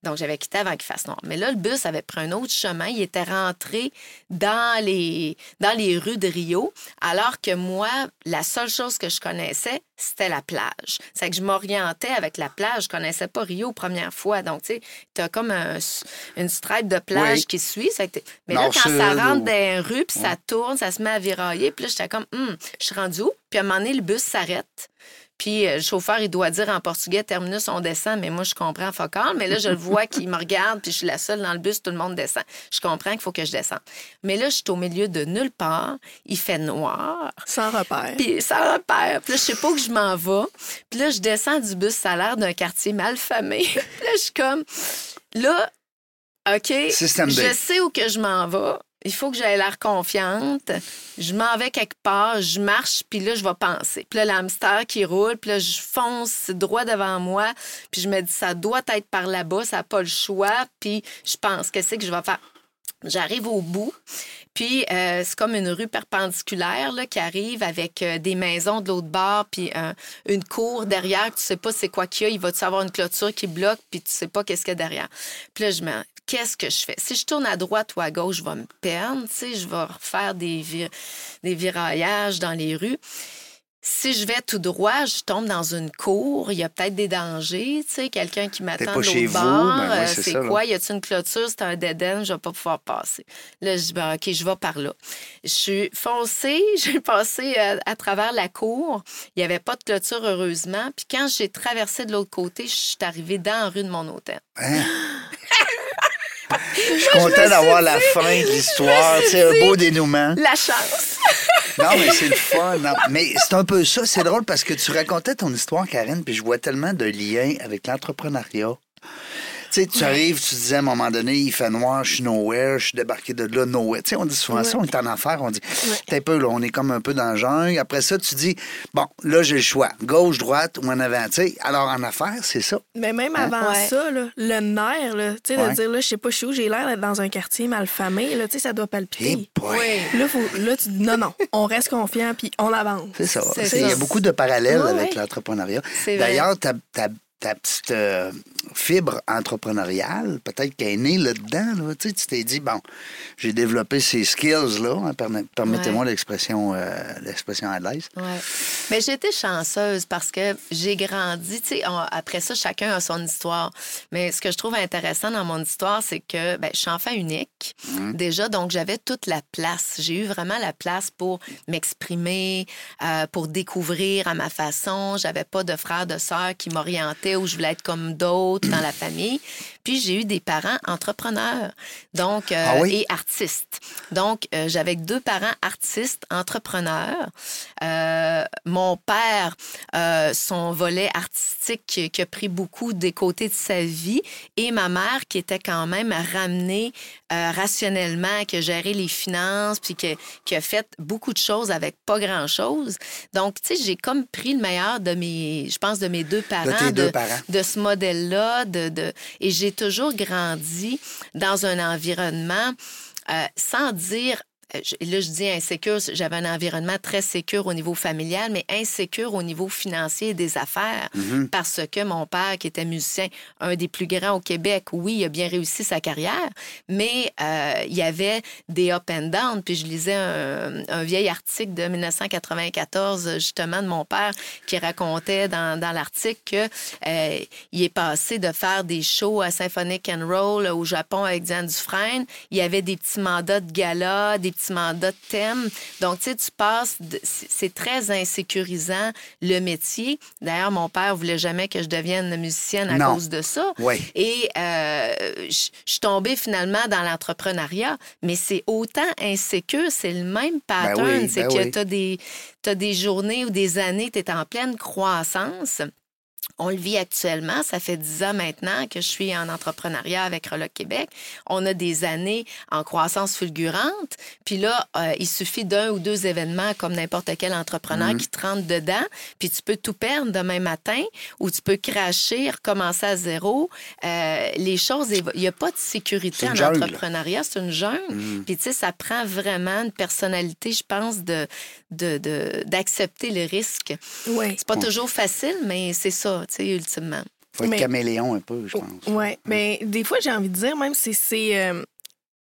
Speaker 4: Donc, j'avais quitté avant qu'il fasse noir. Mais là, le bus avait pris un autre chemin. Il était rentré dans les, dans les rues de Rio, alors que moi, la seule chose que je connaissais, c'était la plage. C'est que je m'orientais avec la plage. Je connaissais pas Rio première fois. Donc, tu sais, t'as comme un- une stripe de plage
Speaker 2: Oui.
Speaker 4: qui suit. Mais là, quand ça rentre
Speaker 2: ou-
Speaker 4: dans les rues, puis ça tourne, ça se met à virailler. Puis là, j'étais comme, Hum, je suis rendue où? Puis à un moment donné, le bus s'arrête. Puis euh, le chauffeur, il doit dire en portugais, terminus, on descend, mais moi, je comprends focal. Mais là, je le vois qu'il me regarde, puis je suis la seule dans le bus, tout le monde descend. Je comprends qu'il faut que je descende. Mais là, je suis au milieu de nulle part. Il fait noir.
Speaker 3: Sans repère.
Speaker 4: Puis ça repère. Puis là, je sais pas où je m'en vais. Puis là, je descends du bus, ça a l'air d'un quartier mal famé. Puis là, je suis comme, là, OK,
Speaker 2: Système B.
Speaker 4: je sais où que je m'en vais. Il faut que j'aie l'air confiante. Je m'en vais quelque part, je marche, puis là, je vais penser. Puis là, l'hamster qui roule, puis là, je fonce droit devant moi, puis je me dis, ça doit être par là-bas, ça n'a pas le choix, puis je pense, qu'est-ce que je vais faire? J'arrive au bout, puis euh, c'est comme une rue perpendiculaire là, qui arrive avec euh, des maisons de l'autre bord, puis euh, une cour derrière. Tu sais pas c'est quoi qu'il y a. Il va-tu avoir une clôture qui bloque, puis tu sais pas qu'est-ce qu'il y a derrière. Puis là, je me qu'est-ce que je fais? Si je tourne à droite ou à gauche, je vais me perdre, tu sais, je vais refaire des, vir- des viraillages dans les rues. Si je vais tout droit, je tombe dans une cour, il y a peut-être des dangers, tu sais, quelqu'un qui m'attend de l'autre bord.
Speaker 2: ben ouais,
Speaker 4: euh,
Speaker 2: c'est là.
Speaker 4: quoi? Y a-t-il une clôture? C'est un dead end, je vais pas pouvoir passer. Là, je dis, ben, OK, je vais par là. Je suis foncée, j'ai passé euh, à travers la cour. Il n'y avait pas de clôture, heureusement. Puis quand j'ai traversé de l'autre côté, je suis arrivée dans la rue de mon hôtel.
Speaker 2: Hein? Je suis content d'avoir la fin de l'histoire. C'est un beau dénouement.
Speaker 4: La chance!
Speaker 2: Non, mais c'est le fun. non. Mais c'est un peu ça. C'est drôle parce que tu racontais ton histoire, Karen, puis je vois tellement de liens avec l'entrepreneuriat. Sais, tu arrives, tu disais à un moment donné, il fait noir, je suis nowhere, je suis débarqué de là, nowhere. Tu sais, on dit souvent ça, on est en affaires, on dit, t'es un peu là, on est comme un peu dans le jungle. Après ça, tu dis, bon, là, j'ai le choix, gauche, droite ou en avant. Tu sais, alors en affaires, c'est ça.
Speaker 3: Mais même
Speaker 2: Hein?
Speaker 3: avant
Speaker 4: Ouais.
Speaker 3: ça, là, le nerf, là, tu sais,
Speaker 2: Ouais.
Speaker 3: de dire, là, je sais pas, je suis où, j'ai l'air d'être dans un quartier malfamé, là, tu sais, ça doit
Speaker 2: Eh
Speaker 3: palpiter.
Speaker 2: boy.
Speaker 3: Là, faut, là, tu dis, non, non, on reste confiant, puis on avance.
Speaker 2: C'est ça. Il y a beaucoup de parallèles
Speaker 3: Ouais,
Speaker 2: avec
Speaker 3: ouais.
Speaker 2: l'entrepreneuriat. D'ailleurs, ta, ta- ta petite euh, fibre entrepreneuriale, peut-être qu'elle est née là-dedans. Là. Tu sais, t'es dit, bon, j'ai développé ces skills-là. hein, permet- Permettez-moi l'expression euh, l'expression à l'aise.
Speaker 4: Ouais. Mais j'ai été chanceuse parce que j'ai grandi. Tu sais, on- après ça, chacun a son histoire. Mais ce que je trouve intéressant dans mon histoire, c'est que ben, je suis enfant unique déjà, donc j'avais toute la place. J'ai eu vraiment la place pour m'exprimer, euh, pour découvrir à ma façon. J'avais pas de frères, de sœurs qui m'orientaient ou je voulais être comme d'autres dans la famille. Puis j'ai eu des parents entrepreneurs, donc euh,
Speaker 2: Ah oui?
Speaker 4: et artistes. Donc euh, j'avais deux parents artistes entrepreneurs. Euh, mon père, son volet artistique qui, qui a pris beaucoup des côtés de sa vie, et ma mère qui était quand même ramenée rationnellement, qui a géré les finances, puis qui, qui a fait beaucoup de choses avec pas grand-chose. Donc, tu sais, j'ai comme pris le meilleur de mes, je pense, de mes deux parents,
Speaker 2: tes deux parents.
Speaker 4: de ce modèle-là, de, de... et j'ai toujours grandi dans un environnement euh, sans dire je- là, je dis insécure, j'avais un environnement très sécure au niveau familial, mais insécure au niveau financier et des affaires.
Speaker 2: Mm-hmm.
Speaker 4: Parce que mon père, qui était musicien, un des plus grands au Québec, oui, il a bien réussi sa carrière, mais euh, il y avait des up and down. Puis je lisais un, un vieil article de 1994, justement, de mon père, qui racontait dans, dans l'article que euh, il est passé de faire des shows à Symphonic and Roll au Japon avec Diane Dufresne. Il y avait des petits mandats de gala, des de thème. Donc, tu sais, tu passes... de- c'est très insécurisant, le métier. D'ailleurs, mon père voulait jamais que je devienne musicienne à
Speaker 2: Non.
Speaker 4: cause de ça.
Speaker 2: Oui.
Speaker 4: Et euh, je suis tombée finalement dans l'entrepreneuriat, mais c'est autant insécure, c'est le même pattern.
Speaker 2: Ben oui,
Speaker 4: c'est
Speaker 2: ben
Speaker 4: que
Speaker 2: oui.
Speaker 4: tu as des journées ou des années, tu es en pleine croissance. On le vit actuellement. Ça fait dix ans maintenant que je suis en entrepreneuriat avec Reloc Québec. On a des années en croissance fulgurante. Puis là, euh, il suffit d'un ou deux événements comme n'importe quel entrepreneur
Speaker 2: Mm-hmm.
Speaker 4: qui te rentre dedans. Puis tu peux tout perdre demain matin ou tu peux cracher, recommencer à zéro. Euh, les choses, évo- il n'y a pas de sécurité en
Speaker 2: jungle.
Speaker 4: entrepreneuriat. C'est une jungle. Puis tu sais, ça prend vraiment une personnalité, je pense, de de- de- d'accepter le risque.
Speaker 3: Oui.
Speaker 4: C'est pas toujours facile, mais c'est ça, tu sais, ultimement.
Speaker 2: faut être
Speaker 3: Mais-
Speaker 2: caméléon un peu, je pense.
Speaker 3: Oui, mais des fois, j'ai envie de dire, même c'est ces, euh,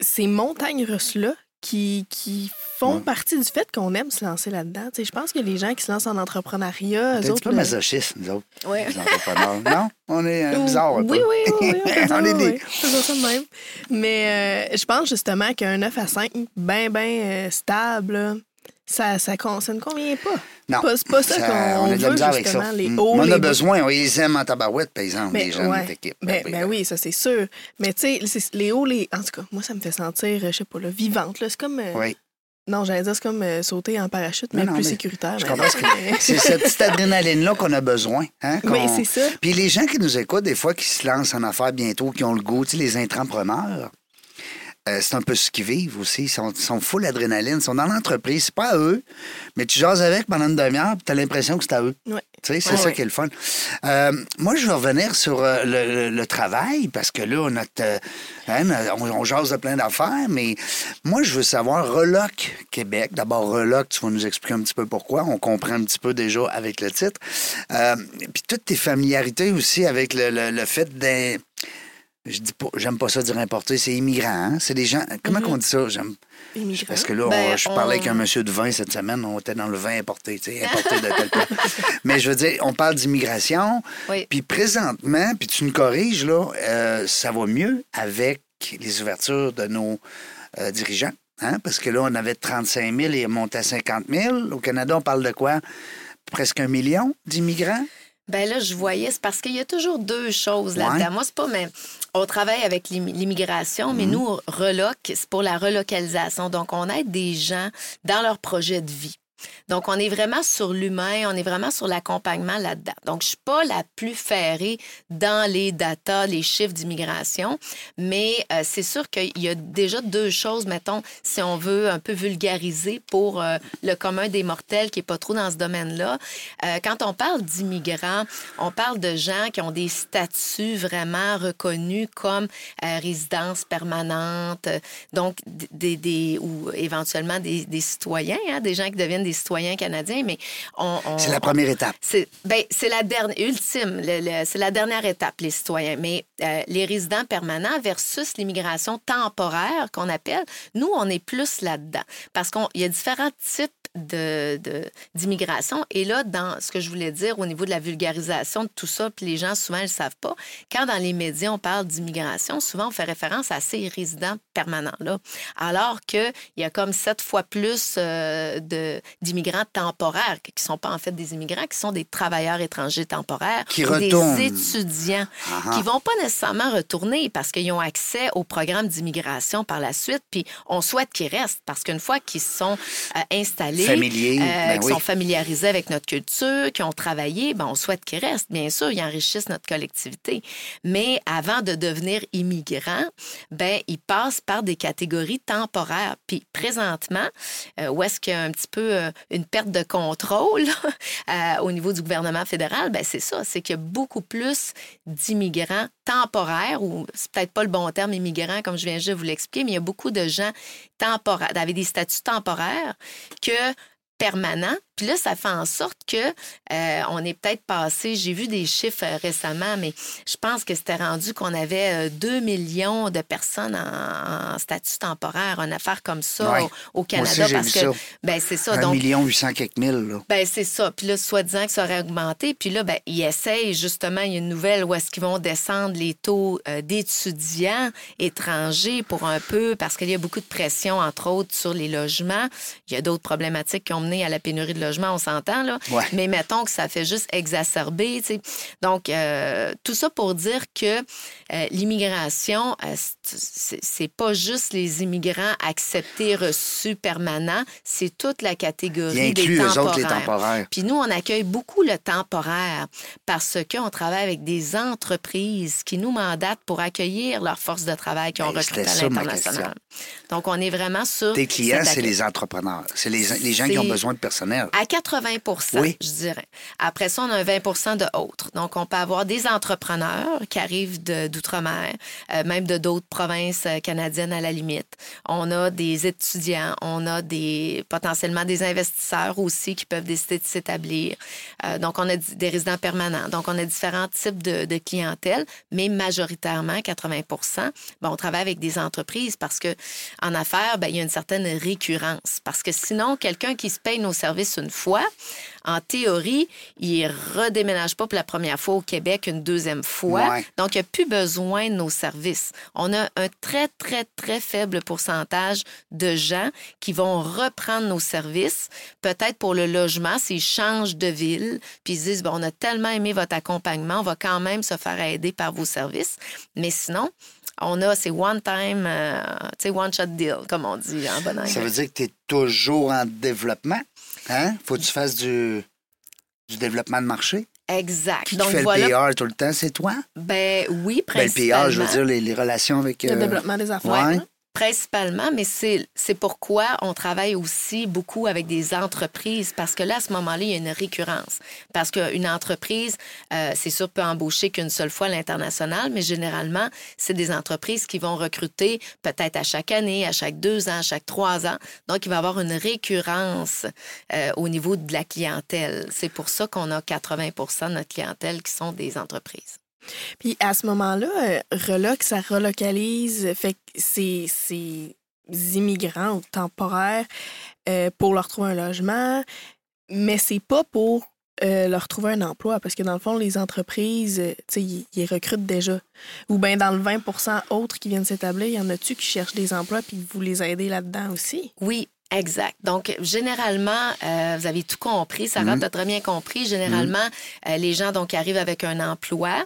Speaker 3: ces montagnes russes-là qui, qui font
Speaker 2: Ouais.
Speaker 3: partie du fait qu'on aime se lancer là-dedans. Tu sais, je pense que les gens qui se lancent en entrepreneuriat, eux
Speaker 2: T'es un petit
Speaker 3: autres.
Speaker 2: peu
Speaker 3: là-
Speaker 2: masochistes, nous autres,
Speaker 4: Ouais.
Speaker 2: les entrepreneurs. non? On est euh, bizarre un
Speaker 3: oui,
Speaker 2: peu.
Speaker 3: oui, oui, oui, on
Speaker 2: est
Speaker 3: oui,
Speaker 2: des-
Speaker 3: oui. Ça de même. Mais euh, je pense justement qu'un 9 à 5, bien, bien stable, là, ça, ça, ça ne convient pas.
Speaker 2: Non.
Speaker 3: C'est pas ça, qu'on
Speaker 2: on a de la
Speaker 3: veut,
Speaker 2: misère avec ça.
Speaker 3: justement, les
Speaker 2: Mm.
Speaker 3: hauts,
Speaker 2: on a besoin, on les aime en tabarouette, par exemple,
Speaker 3: Ben,
Speaker 2: les gens de
Speaker 3: ouais.
Speaker 2: notre équipe.
Speaker 3: Ben,
Speaker 2: oui,
Speaker 3: ben oui, ça c'est sûr. Mais tu sais, les hauts, les. En tout cas, moi, ça me fait sentir, euh, je sais pas, là, vivante. là. C'est comme. euh,
Speaker 2: Oui.
Speaker 3: Non, j'allais dire, c'est comme euh, sauter en parachute, mais
Speaker 2: non,
Speaker 3: plus
Speaker 2: mais
Speaker 3: sécuritaire.
Speaker 2: Je
Speaker 3: mais-
Speaker 2: comprends ce que c'est cette petite adrénaline-là qu'on a besoin. Hein, qu'on-
Speaker 3: c'est ça.
Speaker 2: Puis les gens qui nous écoutent, des fois, qui se lancent en affaires bientôt, qui ont le goût, tu sais, les intrapreneurs, euh, c'est un peu ce qu'ils vivent aussi. Ils sont, sont full adrénaline, ils sont dans l'entreprise. C'est pas à eux, mais tu jases avec pendant une demi-heure, puis tu as l'impression que c'est à eux.
Speaker 3: Ouais.
Speaker 2: Tu sais, c'est
Speaker 3: Ouais,
Speaker 2: ça
Speaker 3: ouais.
Speaker 2: qui est le fun. Euh, moi, je vais revenir sur euh, le, le- le travail, parce que là, notre, euh, hein, on, on jase de plein d'affaires, mais moi, je veux savoir, Reloc Québec. D'abord, Reloc, tu vas nous expliquer un petit peu pourquoi. On comprend un petit peu déjà avec le titre. Puis toutes tes familiarités aussi avec le, le- fait d'être... Je dis pas, j'aime pas ça dire importer, c'est immigrant. hein. C'est des gens. Comment qu'on dit ça? J'aime. Parce que là, on-
Speaker 4: Ben,
Speaker 2: je parlais avec un
Speaker 4: on-
Speaker 2: monsieur de vin cette semaine, on était dans le vin importé, tu sais, importé de tel point. Mais je veux dire, on parle d'immigration,
Speaker 4: Oui.
Speaker 2: puis présentement, puis tu nous corriges, là, euh, ça va mieux avec les ouvertures de nos euh, dirigeants. Hein? Parce que là, on avait 35 000 et on monte à 50 000. Au Canada, on parle de quoi? Presque un million d'immigrants?
Speaker 4: Ben là, je voyais, c'est parce qu'il y a toujours deux choses
Speaker 2: Ouais.
Speaker 4: là-dedans. Moi, c'est pas, mais on travaille avec l'im- l'immigration, mais nous, Reloc, c'est pour la relocalisation. Donc, on aide des gens dans leur projet de vie. Donc, on est vraiment sur l'humain, on est vraiment sur l'accompagnement là-dedans. Donc, je suis pas la plus ferrée dans les datas, les chiffres d'immigration, mais euh, c'est sûr qu'il y a déjà deux choses, mettons, si on veut un peu vulgariser pour euh, le commun des mortels qui est pas trop dans ce domaine-là. Euh, quand on parle d'immigrants, on parle de gens qui ont des statuts vraiment reconnus comme résidence permanente, donc des, des ou éventuellement des, des citoyens, hein, des gens qui deviennent des citoyens canadiens, mais on...
Speaker 2: c'est la première étape.
Speaker 4: C'est ben, la dernière, ultime, c'est la dernière étape, les citoyens. Mais les résidents permanents versus l'immigration temporaire qu'on appelle, nous, on est plus là-dedans. Parce qu'il y a différents types d'immigration. Et là, dans ce que je voulais dire au niveau de la vulgarisation de tout ça, puis les gens souvent ne le savent pas, quand dans les médias on parle d'immigration, souvent on fait référence à ces résidents permanents-là. Alors qu'il y a comme sept fois plus euh, d'immigrants temporaires, qui ne sont pas en fait des immigrants, qui sont des travailleurs étrangers temporaires,
Speaker 2: qui
Speaker 4: des étudiants, qui ne vont pas nécessairement retourner parce qu'ils ont accès au programme d'immigration par la suite, puis on souhaite qu'ils restent parce qu'une fois qu'ils sont euh, installés,
Speaker 2: Familiers,
Speaker 4: euh,
Speaker 2: ben
Speaker 4: qui
Speaker 2: oui.
Speaker 4: sont familiarisés avec notre culture, qui ont travaillé, ben, on souhaite qu'ils restent. Bien sûr, ils enrichissent notre collectivité. Mais avant de devenir immigrants, ben, ils passent par des catégories temporaires. Puis présentement, euh, où est-ce qu'il y a un petit peu euh, une perte de contrôle euh, au niveau du gouvernement fédéral, ben, c'est ça, c'est qu'il y a beaucoup plus d'immigrants temporaires, ou c'est peut-être pas le bon terme immigrant, comme je viens juste de vous l'expliquer, mais il y a beaucoup de gens temporaires, avec des statuts temporaires que permanents puis là, ça fait en sorte que euh, on est peut-être passé, j'ai vu des chiffres euh, récemment, mais je pense que c'était rendu qu'on avait 2 euh, millions de personnes en, statut temporaire, une affaire comme ça
Speaker 2: Ouais.
Speaker 4: au, au Canada.
Speaker 2: Aussi,
Speaker 4: parce que,
Speaker 2: ça.
Speaker 4: ben c'est ça.
Speaker 2: Un
Speaker 4: donc,
Speaker 2: million huit cent quelques mille, là.
Speaker 4: ben, c'est ça. Puis là, soi-disant que ça aurait augmenté. Puis là, ben, ils essayent justement, il y a une nouvelle où est-ce qu'ils vont descendre les taux euh, d'étudiants étrangers pour un peu, parce qu'il y a beaucoup de pression, entre autres, sur les logements. Il y a d'autres problématiques qui ont mené à la pénurie de logements, on s'entend, là.
Speaker 2: Ouais.
Speaker 4: Mais mettons que ça fait juste exacerber, tu sais. Donc, euh, tout ça pour dire que euh, l'immigration, euh, c'est pas juste les immigrants acceptés, reçus, permanents, c'est toute la catégorie des temporaires.
Speaker 2: autres, les temporaires.
Speaker 4: Puis nous, on accueille beaucoup le temporaire parce qu'on travaille avec des entreprises qui nous mandatent pour accueillir leurs forces de travail qui ont
Speaker 2: Ben,
Speaker 4: recruté à l'international. Donc, on est vraiment sur...
Speaker 2: Tes clients, c'est les entrepreneurs. C'est les, les gens qui ont besoin de personnel.
Speaker 4: À 80
Speaker 2: Oui.
Speaker 4: je dirais. Après ça, on a un 20% de autres. Donc, on peut avoir des entrepreneurs qui arrivent d'outre-mer, euh, même de d'autres provinces euh, canadiennes à la limite. On a des étudiants, on a des potentiellement des investisseurs aussi qui peuvent décider de s'établir. Euh, donc, on a des résidents permanents. Donc, on a différents types de, de clientèle, mais majoritairement, 80 ben, on travaille avec des entreprises parce que en affaires, ben, il y a une certaine récurrence. Parce que sinon, quelqu'un qui se paye nos services une fois, en théorie, il redéménage pas pour la première fois au Québec une deuxième fois.
Speaker 2: Ouais.
Speaker 4: Donc, il n'y a plus besoin de nos services. On a un très, très, très faible pourcentage de gens qui vont reprendre nos services, peut-être pour le logement, s'ils changent de ville, puis ils se disent, bon, on a tellement aimé votre accompagnement, on va quand même se faire aider par vos services. Mais sinon, on a ces one-time, euh, tu sais, one-shot deal, comme on dit en bon anglais.
Speaker 2: Ça veut dire que tu es toujours en développement. Hein? Faut que tu fasses du, du développement de marché.
Speaker 4: Exact.
Speaker 2: Qui
Speaker 4: Donc,
Speaker 2: fait
Speaker 4: voilà.
Speaker 2: le PR tout le temps? C'est toi?
Speaker 4: Ben oui,
Speaker 2: Ben, le
Speaker 4: principalement.
Speaker 2: PR, je veux dire, les, les relations avec...
Speaker 3: Le
Speaker 2: euh,
Speaker 3: développement des affaires.
Speaker 2: ouais.
Speaker 3: là.
Speaker 4: Principalement, mais c'est pourquoi on travaille aussi beaucoup avec des entreprises, parce que là, à ce moment-là, il y a une récurrence. Parce qu'une entreprise, euh, c'est sûr, peut embaucher qu'une seule fois l'international, mais généralement, c'est des entreprises qui vont recruter peut-être à chaque année, à chaque deux ans, à chaque trois ans. Donc, il va y avoir une récurrence euh, au niveau de la clientèle. C'est pour ça qu'on a 80 de notre clientèle qui sont des entreprises.
Speaker 3: Puis à ce moment-là, euh, reloc, ça relocalise, fait immigrants ou temporaires euh, pour leur trouver un logement, mais c'est pas pour euh, leur trouver un emploi, parce que dans le fond, les entreprises, tu sais, ils, ils recrutent déjà. Ou bien dans le 20% autres qui viennent s'établir, il y en a-tu qui cherchent des emplois puis vous les aidez là-dedans aussi?
Speaker 4: Oui, Exact. Donc, généralement, euh, vous avez tout compris. Sarah,
Speaker 2: Mhm.
Speaker 4: tu as très bien compris. Généralement, euh, les gens donc arrivent avec un emploi.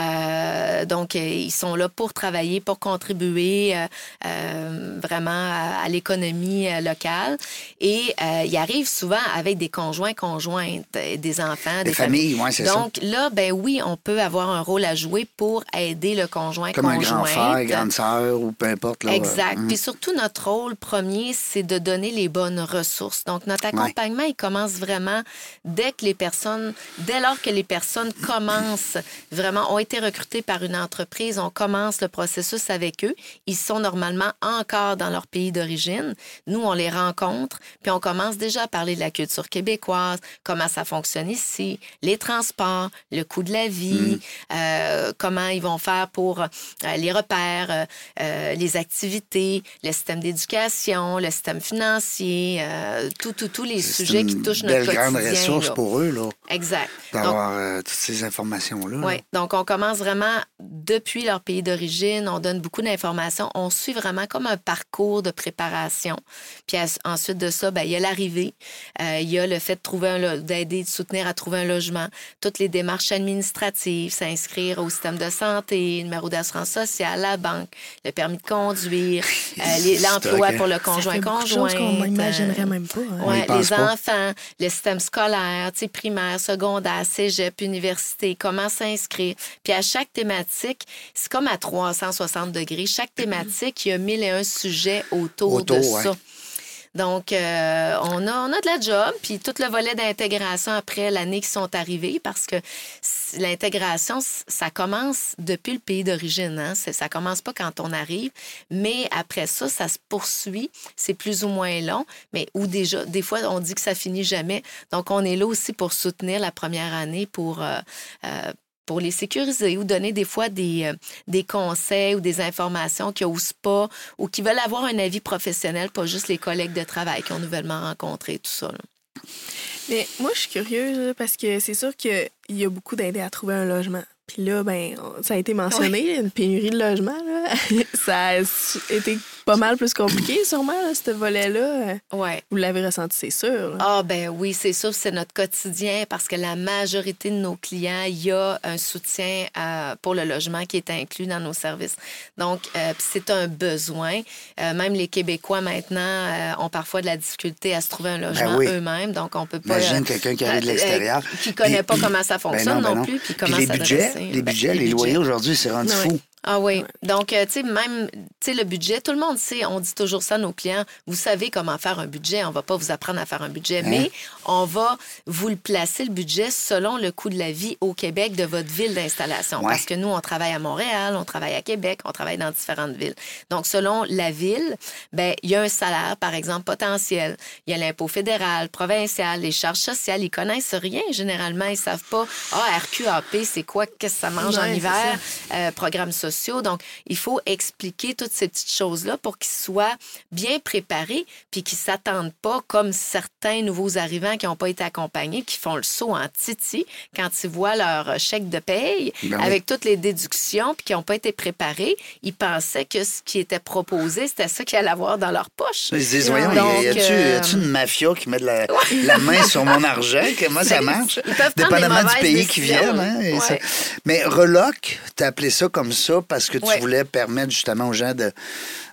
Speaker 4: Euh, donc, euh, ils sont là pour travailler, pour contribuer euh, euh, vraiment à, à l'économie locale. Et euh, ils arrivent souvent avec des conjoints, conjointes, des enfants,
Speaker 2: Des familles, c'est ça.
Speaker 4: Donc là, ben oui, on peut avoir un rôle à jouer pour aider le conjoint,
Speaker 2: Comme un grand frère, grande sœur ou peu importe. Là,
Speaker 4: Exact.
Speaker 2: euh,
Speaker 4: Puis surtout, notre rôle premier, c'est de donner les bonnes ressources. Donc, notre accompagnement, il commence vraiment dès que les personnes, dès lors que les personnes commencent vraiment, ont été recrutées par une entreprise, on commence le processus avec eux. Ils sont normalement encore dans leur pays d'origine. Nous, on les rencontre, puis on commence déjà à parler de la culture québécoise, comment ça fonctionne ici, les transports, le coût de la vie, euh, comment ils vont faire pour euh, les repères, euh, les activités, le système d'éducation, le système financier, euh, tout, tout, tous les
Speaker 2: c'est
Speaker 4: sujets qui
Speaker 2: une
Speaker 4: touchent notre
Speaker 2: belle grande
Speaker 4: quotidien.
Speaker 2: ressource
Speaker 4: là.
Speaker 2: pour eux, là,
Speaker 4: Exact.
Speaker 2: D'avoir toutes ces informations-là. là.
Speaker 4: oui, donc on commence vraiment depuis leur pays d'origine, on donne beaucoup d'informations, on suit vraiment comme un parcours de préparation. Puis ensuite de ça, ben, il y a l'arrivée, euh, il y a le fait de trouver d'aider, de soutenir à trouver un logement, toutes les démarches administratives, s'inscrire au système de santé, numéro d'assurance sociale, la banque, le permis de conduire, euh, l'emploi pour le
Speaker 3: Ça fait
Speaker 4: conjoint conjoint.
Speaker 3: qu'on n'imaginerait même pas. hein.
Speaker 4: Ouais, les
Speaker 2: pas.
Speaker 4: enfants, le système scolaire, primaire, secondaire, cégep, université, comment s'inscrire. Puis à chaque thématique, c'est comme à 360 degrés. Chaque thématique, il y a mille et un sujets autour,
Speaker 2: Autour,
Speaker 4: de
Speaker 2: ouais.
Speaker 4: ça. Donc, euh, on, a, on a de la job, puis tout le volet d'intégration après l'année qui sont arrivés, parce que l'intégration, ça commence depuis le pays d'origine. Hein? Ça commence pas quand on arrive, mais après ça, ça se poursuit. C'est plus ou moins long, mais ou déjà, des fois, on dit que ça finit jamais. Donc, on est là aussi pour soutenir la première année, pour... euh, euh, pour les sécuriser ou donner des fois des, euh, des conseils ou des informations qui n'osent pas ou qui veulent avoir un avis professionnel, pas juste les collègues de travail qui ont nouvellement rencontré, tout ça. là.
Speaker 3: Mais moi, je suis curieuse parce que c'est sûr qu'il y a beaucoup d'aider à trouver un logement. Puis là, ben, ça a été mentionné, une pénurie de logement. là. ça a été pas mal plus compliqué, sûrement, là, ce volet-là.
Speaker 4: Ouais.
Speaker 3: Vous l'avez ressenti, c'est sûr.
Speaker 4: Ah ben oui, c'est sûr, c'est notre quotidien parce que la majorité de nos clients, il y a un soutien euh, pour le logement qui est inclus dans nos services. Donc, euh, puis c'est un besoin. Euh, même les Québécois maintenant euh, ont parfois de la difficulté à se trouver un logement
Speaker 2: oui.
Speaker 4: eux-mêmes. Donc, on peut pas...
Speaker 2: Imagine
Speaker 4: euh,
Speaker 2: quelqu'un qui arrive de l'extérieur.
Speaker 4: euh, qui connaît
Speaker 2: Puis-
Speaker 4: pas comment ça
Speaker 2: Ben
Speaker 4: fonctionne
Speaker 2: ben
Speaker 4: non, plus, puis comment
Speaker 2: les budgets, les
Speaker 4: Ben,
Speaker 2: budgets, les loyers aujourd'hui, c'est rendu
Speaker 3: Ouais.
Speaker 2: fou.
Speaker 4: Ah oui. Donc, euh, tu sais, même, tu sais, le budget, tout le monde sait, on dit toujours ça à nos clients, vous savez comment faire un budget, on va pas vous apprendre à faire un budget,
Speaker 2: Hein?
Speaker 4: mais on va vous le placer, le budget, selon le coût de la vie au Québec de votre ville d'installation.
Speaker 2: Ouais.
Speaker 4: Parce que nous, on travaille à Montréal, on travaille à Québec, on travaille dans différentes villes. Donc, selon la ville, ben il y a un salaire, par exemple, potentiel. Il y a l'impôt fédéral, provincial, les charges sociales. Ils connaissent rien, généralement. Ils savent pas, ah, RQAP, c'est quoi, qu'est-ce que ça mange en
Speaker 3: Ouais,
Speaker 4: hiver, euh, programmes sociaux. Donc, il faut expliquer toutes ces petites choses-là pour qu'ils soient bien préparés puis qu'ils s'attendent pas comme certains nouveaux arrivants qui n'ont pas été accompagnés, qui font le saut en titi quand ils voient leur chèque de paye
Speaker 2: Ben oui.
Speaker 4: avec toutes les déductions puis qui n'ont pas été préparés. Ils pensaient que ce qui était proposé, c'était ça qu'ils allaient avoir dans leur poche.
Speaker 2: Ils se disent, voyons,
Speaker 4: Donc,
Speaker 2: y a-tu
Speaker 4: euh,
Speaker 2: une mafia qui met de la, la main sur mon argent? Comment ça marche?
Speaker 4: ils peuvent prendre des
Speaker 2: Dépendamment du pays qui viennent. Hein, et
Speaker 4: Ouais.
Speaker 2: ça- Mais Reloc, t'as appelé ça comme ça parce que tu
Speaker 4: Ouais.
Speaker 2: voulais permettre justement aux gens de,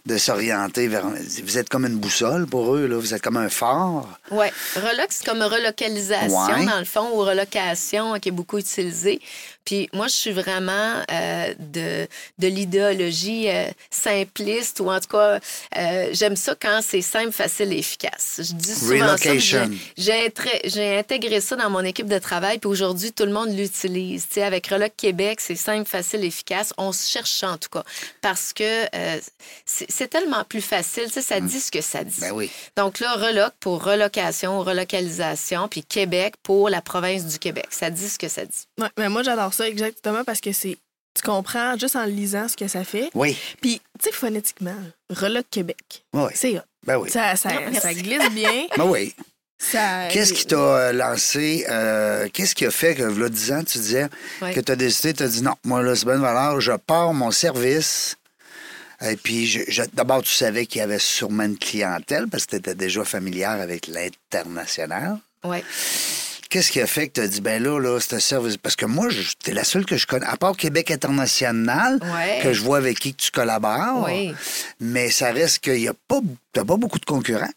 Speaker 2: de s'orienter vers... Vous êtes comme une boussole pour eux, là. vous êtes comme un phare.
Speaker 4: Oui. Reloc, c'est comme relocalisation,
Speaker 2: Ouais.
Speaker 4: dans le fond, ou relocation euh, qui est beaucoup utilisée. Puis moi, je suis vraiment euh, de, de l'idéologie euh, simpliste, ou en tout cas, euh, j'aime ça quand c'est simple, facile et efficace. Je dis souvent ça.
Speaker 2: Relocation.
Speaker 4: j'ai- intégré ça dans mon équipe de travail, puis aujourd'hui, tout le monde l'utilise. Tu sais, avec Reloc Québec, c'est simple, facile, efficace. On se cherche ça, en tout cas, parce que euh, c'est tellement plus facile. Tu sais, ça dit ce que ça dit.
Speaker 2: Ben oui.
Speaker 4: Donc là, reloc pour relocation, relocalisation, puis Québec pour la province du Québec. Ça dit ce que ça dit.
Speaker 3: Ouais, mais moi, j'adore ça exactement parce que c'est. Tu comprends juste en lisant ce que ça fait.
Speaker 2: Oui.
Speaker 3: Puis, tu sais, phonétiquement, Reloc Québec.
Speaker 2: Oui.
Speaker 3: C'est hot.
Speaker 2: Ben oui.
Speaker 3: Ça, ça,
Speaker 4: Non, merci.
Speaker 3: ça glisse bien.
Speaker 2: Ben oui.
Speaker 3: Ça...
Speaker 2: Qu'est-ce qui t'a euh, lancé, euh, qu'est-ce qui a fait que, là, 10 ans, tu disais
Speaker 4: Ouais.
Speaker 2: que tu as décidé, tu as dit non, moi, là, c'est bonne valeur, je pars mon service Et puis, je- je- d'abord, tu savais qu'il y avait sûrement une clientèle parce que tu étais déjà familière avec l'international.
Speaker 4: Ouais.
Speaker 2: Qu'est-ce qui a fait que tu as dit, ben là, là, ce service. Parce que moi, t'es la seule que je connais, à part Québec International,
Speaker 4: Ouais.
Speaker 2: que je vois avec qui tu collabores.
Speaker 4: Oui.
Speaker 2: Mais ça reste qu'il n'y a pas, t'as pas beaucoup de concurrents.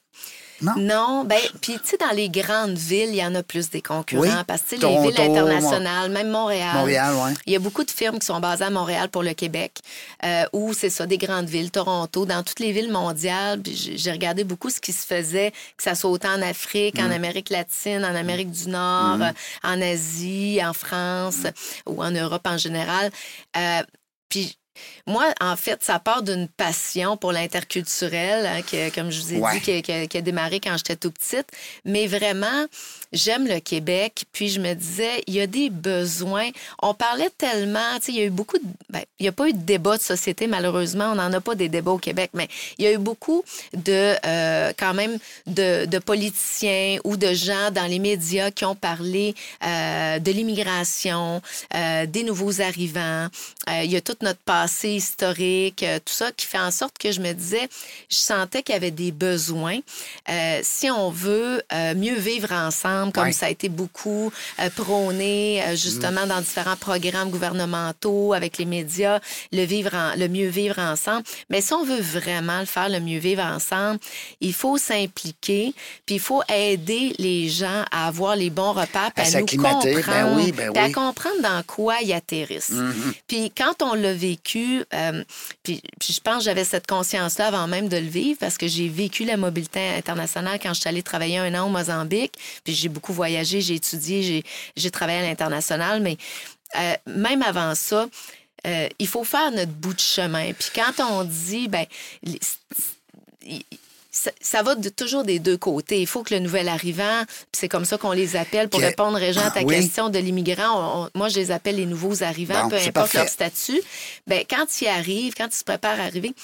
Speaker 2: Non?
Speaker 4: Non, ben, puis tu sais, dans les grandes villes, il y en a plus des concurrents.
Speaker 2: Oui.
Speaker 4: Parce que les villes internationales, même Montréal.
Speaker 2: Montréal, oui.
Speaker 4: Il y a beaucoup de firmes qui sont basées à Montréal pour le Québec, euh, où c'est ça, des grandes villes, Toronto, dans toutes les villes mondiales. puis J'ai regardé beaucoup ce qui se faisait, que ça soit autant en Afrique,
Speaker 2: Mm.
Speaker 4: en Amérique latine, en Amérique du Nord, euh, en Asie, en France
Speaker 2: Mm.
Speaker 4: ou en Europe en général. Euh, puis moi, en fait, ça part d'une passion pour l'interculturel, hein, que, comme je vous ai
Speaker 2: Ouais.
Speaker 4: dit, qui, qui a- qui a démarré quand j'étais tout petite. Mais vraiment, j'aime le Québec. Puis je me disais, il y a des besoins. On parlait tellement, tu sais, il y a eu beaucoup de. ben, il n'y a pas eu de débat de société, malheureusement. On n'en a pas des débats au Québec, mais il y a eu beaucoup de, euh, quand même, de, de politiciens ou de gens dans les médias qui ont parlé euh, de l'immigration, euh, des nouveaux arrivants. Euh, il y a tout notre passé historique, euh, tout ça qui fait en sorte que je me disais, je sentais qu'il y avait des besoins. Euh, si on veut mieux vivre ensemble, comme
Speaker 2: Ouais.
Speaker 4: ça a été beaucoup euh, prôné euh, justement dans différents programmes gouvernementaux avec les médias, le vivre en- le mieux vivre ensemble. Mais si on veut vraiment le faire, le mieux vivre ensemble, il faut s'impliquer, puis il faut aider les gens à avoir les bons repas, puis
Speaker 2: À
Speaker 4: à, nous
Speaker 2: s'acclimater,
Speaker 4: comprendre,
Speaker 2: ben oui, ben
Speaker 4: à comprendre dans quoi ils atterrissent.
Speaker 2: Mhm.
Speaker 4: Puis quand on l'a vécu, euh, puis, puis je pense que j'avais cette conscience-là avant même de le vivre parce que j'ai vécu la mobilité internationale quand je suis allée travailler un an au Mozambique. Puis j'ai beaucoup voyagé, j'ai étudié, j'ai, travaillé à l'international. Mais euh, même avant ça, euh, il faut faire notre bout de chemin. Puis quand on dit, ben, ça, ça va de, toujours des deux côtés. Il faut que le nouvel arrivant, puis c'est comme ça qu'on les appelle pour
Speaker 2: Que-
Speaker 4: répondre, Régent, à ta
Speaker 2: Oui.
Speaker 4: question de l'immigrant. moi, je les appelle les nouveaux arrivants,
Speaker 2: Bon,
Speaker 4: peu importe leur statut. Ben, quand ils arrivent, quand ils se préparent à arriver,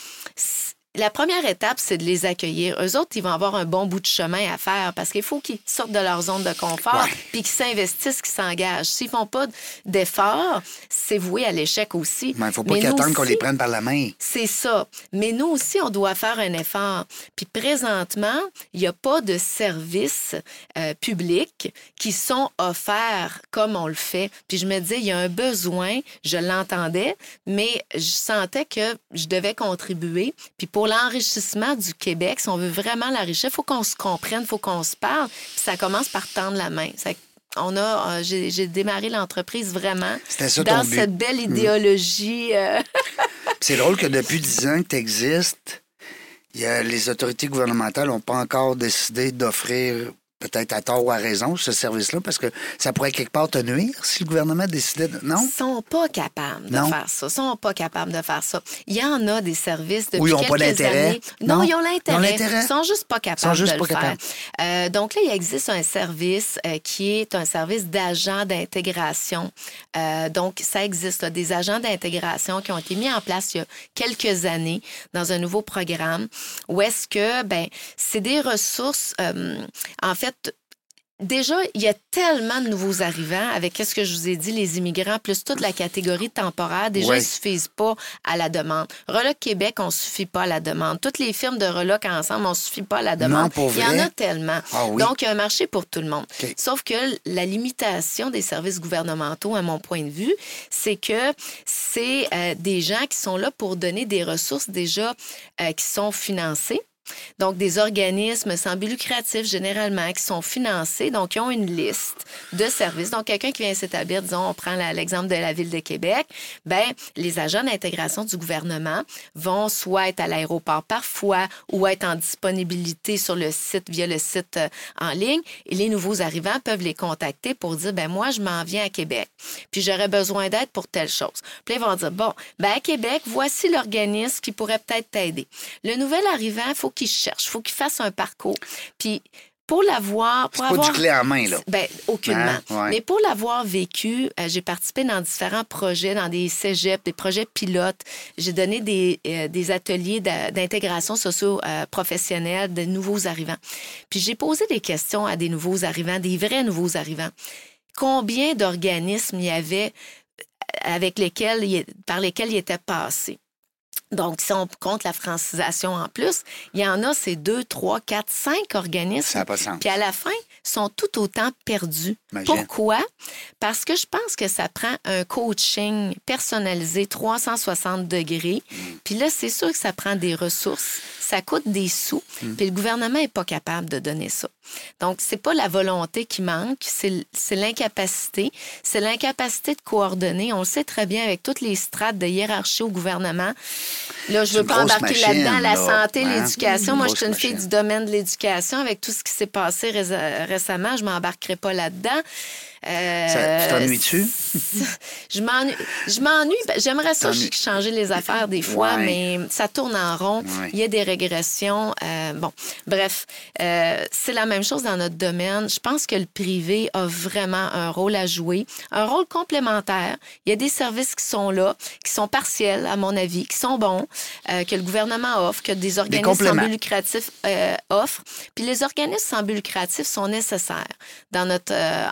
Speaker 4: la première étape, c'est de les accueillir. Eux autres, ils vont avoir un bon bout de chemin à faire parce qu'il faut qu'ils sortent de leur zone de confort
Speaker 2: Ouais.
Speaker 4: puis qu'ils s'investissent, qu'ils s'engagent. S'ils font pas d'efforts, c'est voué à l'échec aussi.
Speaker 2: Il ne faut pas
Speaker 4: Mais
Speaker 2: qu'ils attendent qu'on les prenne par la main.
Speaker 4: c'est ça. Mais nous aussi, on doit faire un effort. Puis présentement, il n'y a pas de services euh, publics qui sont offerts comme on le fait. Puis je me disais, il y a un besoin, je l'entendais, mais je sentais que je devais contribuer. Puis pour l'enrichissement du Québec, si on veut vraiment l'enrichir, il faut qu'on se comprenne, il faut qu'on se parle. Puis ça commence par tendre la main. Ça- on a, euh, j'ai démarré l'entreprise vraiment
Speaker 2: ça
Speaker 4: dans
Speaker 2: but.
Speaker 4: cette belle idéologie. euh,
Speaker 2: C'est drôle que depuis 10 ans que tu existes, il y a- les autorités gouvernementales n'ont pas encore décidé d'offrir, peut-être à tort ou à raison, ce service-là, parce que ça pourrait quelque part te nuire si le gouvernement décidait de... Non?
Speaker 4: Ils sont pas capables de
Speaker 2: Non.
Speaker 4: faire ça. Ils sont pas capables de faire ça. Il y en a des services depuis
Speaker 2: Ou ils ont pas
Speaker 4: années. Non,
Speaker 2: Non.
Speaker 4: ils ont l'intérêt.
Speaker 2: l'intérêt.
Speaker 4: Ils sont juste pas capables
Speaker 2: Ils sont juste
Speaker 4: de
Speaker 2: pas
Speaker 4: le faire.
Speaker 2: capables.
Speaker 4: Euh, donc là, il existe un service euh, qui est un service d'agents d'intégration. Euh, donc, ça existe, là, des agents d'intégration qui ont été mis en place il y a quelques années dans un nouveau programme où est-ce que, ben, c'est des ressources, en fait, Déjà, il y a tellement de nouveaux arrivants avec ce que je vous ai dit, les immigrants, plus toute la catégorie temporaire. Déjà,
Speaker 2: Ouais.
Speaker 4: ils ne suffisent pas à la demande. Reloc Québec, on ne suffit pas à la demande. Toutes les firmes de Reloc ensemble, on ne suffit pas à la demande.
Speaker 2: Non, pour
Speaker 4: il y en a tellement.
Speaker 2: Ah oui?
Speaker 4: Donc, il y a un marché pour tout le monde. Sauf que la limitation des services gouvernementaux, à mon point de vue, c'est que c'est euh, des gens qui sont là pour donner des ressources déjà euh, qui sont financées. Donc, des organismes sans but lucratif, généralement, qui sont financés, donc qui ont une liste de services. Donc, quelqu'un qui vient s'établir, disons, on prend l'exemple de la Ville de Québec, ben les agents d'intégration du gouvernement vont soit être à l'aéroport parfois ou être en disponibilité sur le site, via le site euh, en ligne. Et les nouveaux arrivants peuvent les contacter pour dire, ben moi, je m'en viens à Québec, puis j'aurais besoin d'aide pour telle chose. Puis ils vont dire, bon, ben à Québec, voici l'organisme qui pourrait peut-être t'aider. Le nouvel arrivant, faut qu'il cherche, il faut qu'il fasse un parcours. Puis pour l'avoir, pour
Speaker 2: C'est pas
Speaker 4: avoir...
Speaker 2: du clé en main, là.
Speaker 4: Ben, aucunement.
Speaker 2: Hein? Ouais.
Speaker 4: Mais pour l'avoir vécu, euh, j'ai participé dans différents projets, dans des cégeps, des projets pilotes. J'ai donné des, euh, des ateliers d'intégration socio-professionnelle de nouveaux arrivants. Puis j'ai posé des questions à des nouveaux arrivants, des vrais nouveaux arrivants. Combien d'organismes il y avait euh, avec lesquels, par lesquels ils étaient passés? Donc, si on compte la francisation en plus, il y en a, c'est deux, trois, quatre, cinq organismes.
Speaker 2: Ça n'a pas de sens.
Speaker 4: Puis à la fin, sont tout autant perdus.
Speaker 2: Imagine.
Speaker 4: Pourquoi? Parce que je pense que ça prend un coaching personnalisé 360 degrés.
Speaker 2: Mm.
Speaker 4: Puis là, c'est sûr que ça prend des ressources, ça coûte des sous,
Speaker 2: Mm.
Speaker 4: puis le gouvernement n'est pas capable de donner ça. Donc, c'est pas la volonté qui manque, c'est l'incapacité. C'est l'incapacité de coordonner. On le sait très bien avec toutes les strates de hiérarchie au gouvernement. Là, je veux pas embarquer là-dedans la
Speaker 2: là,
Speaker 4: santé,
Speaker 2: hein?
Speaker 4: l'éducation. Moi, je suis une fille du domaine de l'éducation avec tout ce qui s'est passé récemment. Je m'embarquerai pas là-dedans. Euh,
Speaker 2: Ça- tu t'ennuies-tu?
Speaker 4: je m'ennuie. Je m'ennuie. Ben, J'aimerais ça changer les affaires des fois,
Speaker 2: Ouais.
Speaker 4: mais ça tourne en rond.
Speaker 2: Ouais.
Speaker 4: Il y a des régressions. Euh, bon, bref, euh, c'est la même chose dans notre domaine. Je pense que le privé a vraiment un rôle à jouer, un rôle complémentaire. Il y a des services qui sont là, qui sont partiels, à mon avis, qui sont bons, euh, que le gouvernement offre, que des organismes sans
Speaker 2: compléments.
Speaker 4: but lucratif euh, offrent. Puis les organismes sans but lucratif sont nécessaires dans notre euh,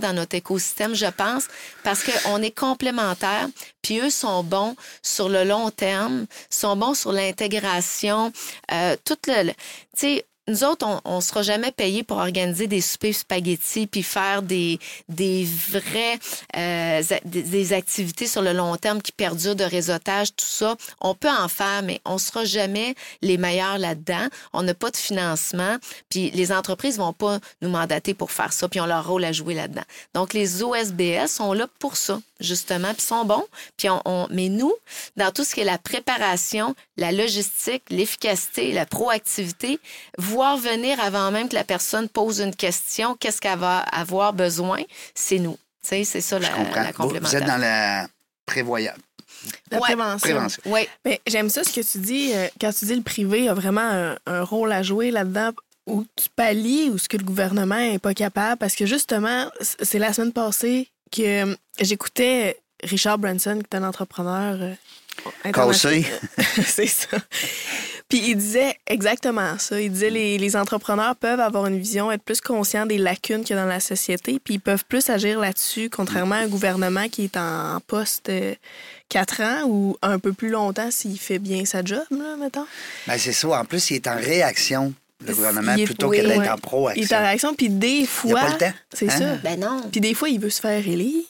Speaker 4: dans notre écosystème, je pense, parce qu'on est complémentaires. Puis eux sont bons sur le long terme, sont bons sur l'intégration, euh, tout le- tu sais. Nous autres, on ne sera jamais payé pour organiser des soupers spaghettis puis faire des, des vraies euh, des, activités sur le long terme qui perdurent de réseautage, tout ça. On peut en faire, mais on sera jamais les meilleurs là-dedans. On n'a pas de financement, puis les entreprises vont pas nous mandater pour faire ça, puis ont leur rôle à jouer là-dedans. Donc, les OSBS sont là pour ça, justement, puis sont bons. Puis on, on- mais nous, dans tout ce qui est la préparation, la logistique, l'efficacité, la proactivité, voir venir avant même que la personne pose une question, qu'est-ce qu'elle va avoir besoin, c'est nous. Tu sais, c'est ça la, la
Speaker 2: Vous, vous
Speaker 4: complémentaire.
Speaker 2: êtes dans la prévoyance.
Speaker 3: La
Speaker 4: Ouais,
Speaker 3: prévention.
Speaker 2: prévention.
Speaker 4: Oui,
Speaker 3: Ben, J'aime ça ce que tu dis. euh, quand tu dis le privé a vraiment un, un rôle à jouer là-dedans où tu pallies ou ce que le gouvernement n'est pas capable. Parce que justement, c'est la semaine passée que euh, j'écoutais Richard Branson, qui est un entrepreneur euh, international. C'est ça. Puis il disait exactement ça. Il disait les, les entrepreneurs peuvent avoir une vision, être plus conscients des lacunes qu'il y a dans la société, puis ils peuvent plus agir là-dessus, contrairement à un gouvernement qui est en poste euh, quatre ans ou un peu plus longtemps s'il fait bien sa job, là, mettons.
Speaker 2: Ben, c'est ça. En plus, il est en réaction, le gouvernement,
Speaker 3: Il est-
Speaker 2: plutôt
Speaker 3: oui,
Speaker 2: que d'être
Speaker 3: ouais.
Speaker 2: en
Speaker 3: Il est en
Speaker 2: proaction.
Speaker 3: réaction, puis des
Speaker 2: Il
Speaker 3: fois...
Speaker 2: a pas le temps.
Speaker 3: C'est
Speaker 2: Hein?
Speaker 3: ça.
Speaker 4: ben non.
Speaker 3: Puis des fois, il veut se faire élire.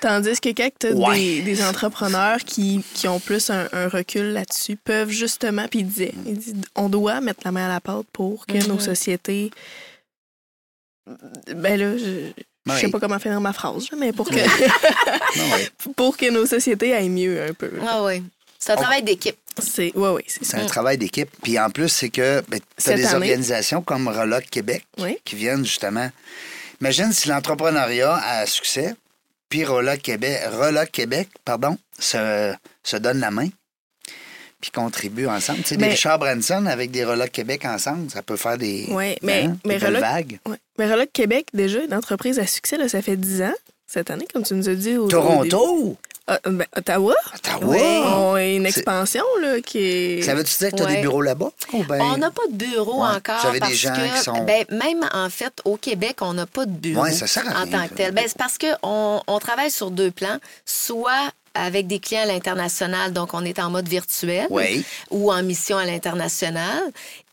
Speaker 3: Tandis que quand tu
Speaker 2: Ouais.
Speaker 3: des, des entrepreneurs qui, qui ont plus un, un recul là-dessus, peuvent justement, puis il disait, il dit, on doit mettre la main à la pâte pour que nos sociétés. Ben là, je. Je sais
Speaker 2: Oui.
Speaker 3: pas comment finir ma phrase, mais pour que,
Speaker 2: Non,
Speaker 3: pour que nos sociétés aillent mieux un peu.
Speaker 4: Ah oui. C'est un travail d'équipe.
Speaker 3: C'est, ouais, ouais, c'est
Speaker 2: un travail d'équipe. Puis en plus, c'est que ben, tu as
Speaker 3: Cette
Speaker 2: des
Speaker 3: année-
Speaker 2: organisations comme Reloc Québec
Speaker 3: Oui.
Speaker 2: qui viennent justement. Imagine si l'entrepreneuriat a succès, puis Reloc Québec, Reloc Québec pardon, se, se donne la main, puis contribuent ensemble. Tu sais, des
Speaker 3: Mais-
Speaker 2: Richard Branson avec des Reloc Québec ensemble, ça peut faire des,
Speaker 3: Ouais, mais-
Speaker 2: hein,
Speaker 3: mais
Speaker 2: des
Speaker 3: Reloc-
Speaker 2: vagues.
Speaker 3: Ouais. Mais Reloc Québec, déjà, une entreprise à succès, là, ça fait 10 ans, cette année, comme tu nous as dit. Au.
Speaker 2: Toronto,
Speaker 3: Ah, ben, Ottawa?
Speaker 2: Ottawa.
Speaker 3: Oui, on a une
Speaker 2: C'est-
Speaker 3: expansion là, qui est.
Speaker 2: Ça veut-tu dire que tu as
Speaker 4: Ouais.
Speaker 2: des bureaux là-bas? Ou ben-
Speaker 4: On n'a pas de bureau
Speaker 2: Ouais.
Speaker 4: encore.
Speaker 2: Vous avez des
Speaker 4: parce
Speaker 2: gens
Speaker 4: que,
Speaker 2: qui sont-
Speaker 4: ben, même en fait, au Québec, on n'a pas de bureau
Speaker 2: Ouais, ça sert à
Speaker 4: en
Speaker 2: rien,
Speaker 4: tant
Speaker 2: ça.
Speaker 4: que tel. Ben, c'est parce qu'on on travaille sur deux plans. Soit avec des clients à l'international, donc on est en mode virtuel,
Speaker 2: Oui.
Speaker 4: ou en mission à l'international.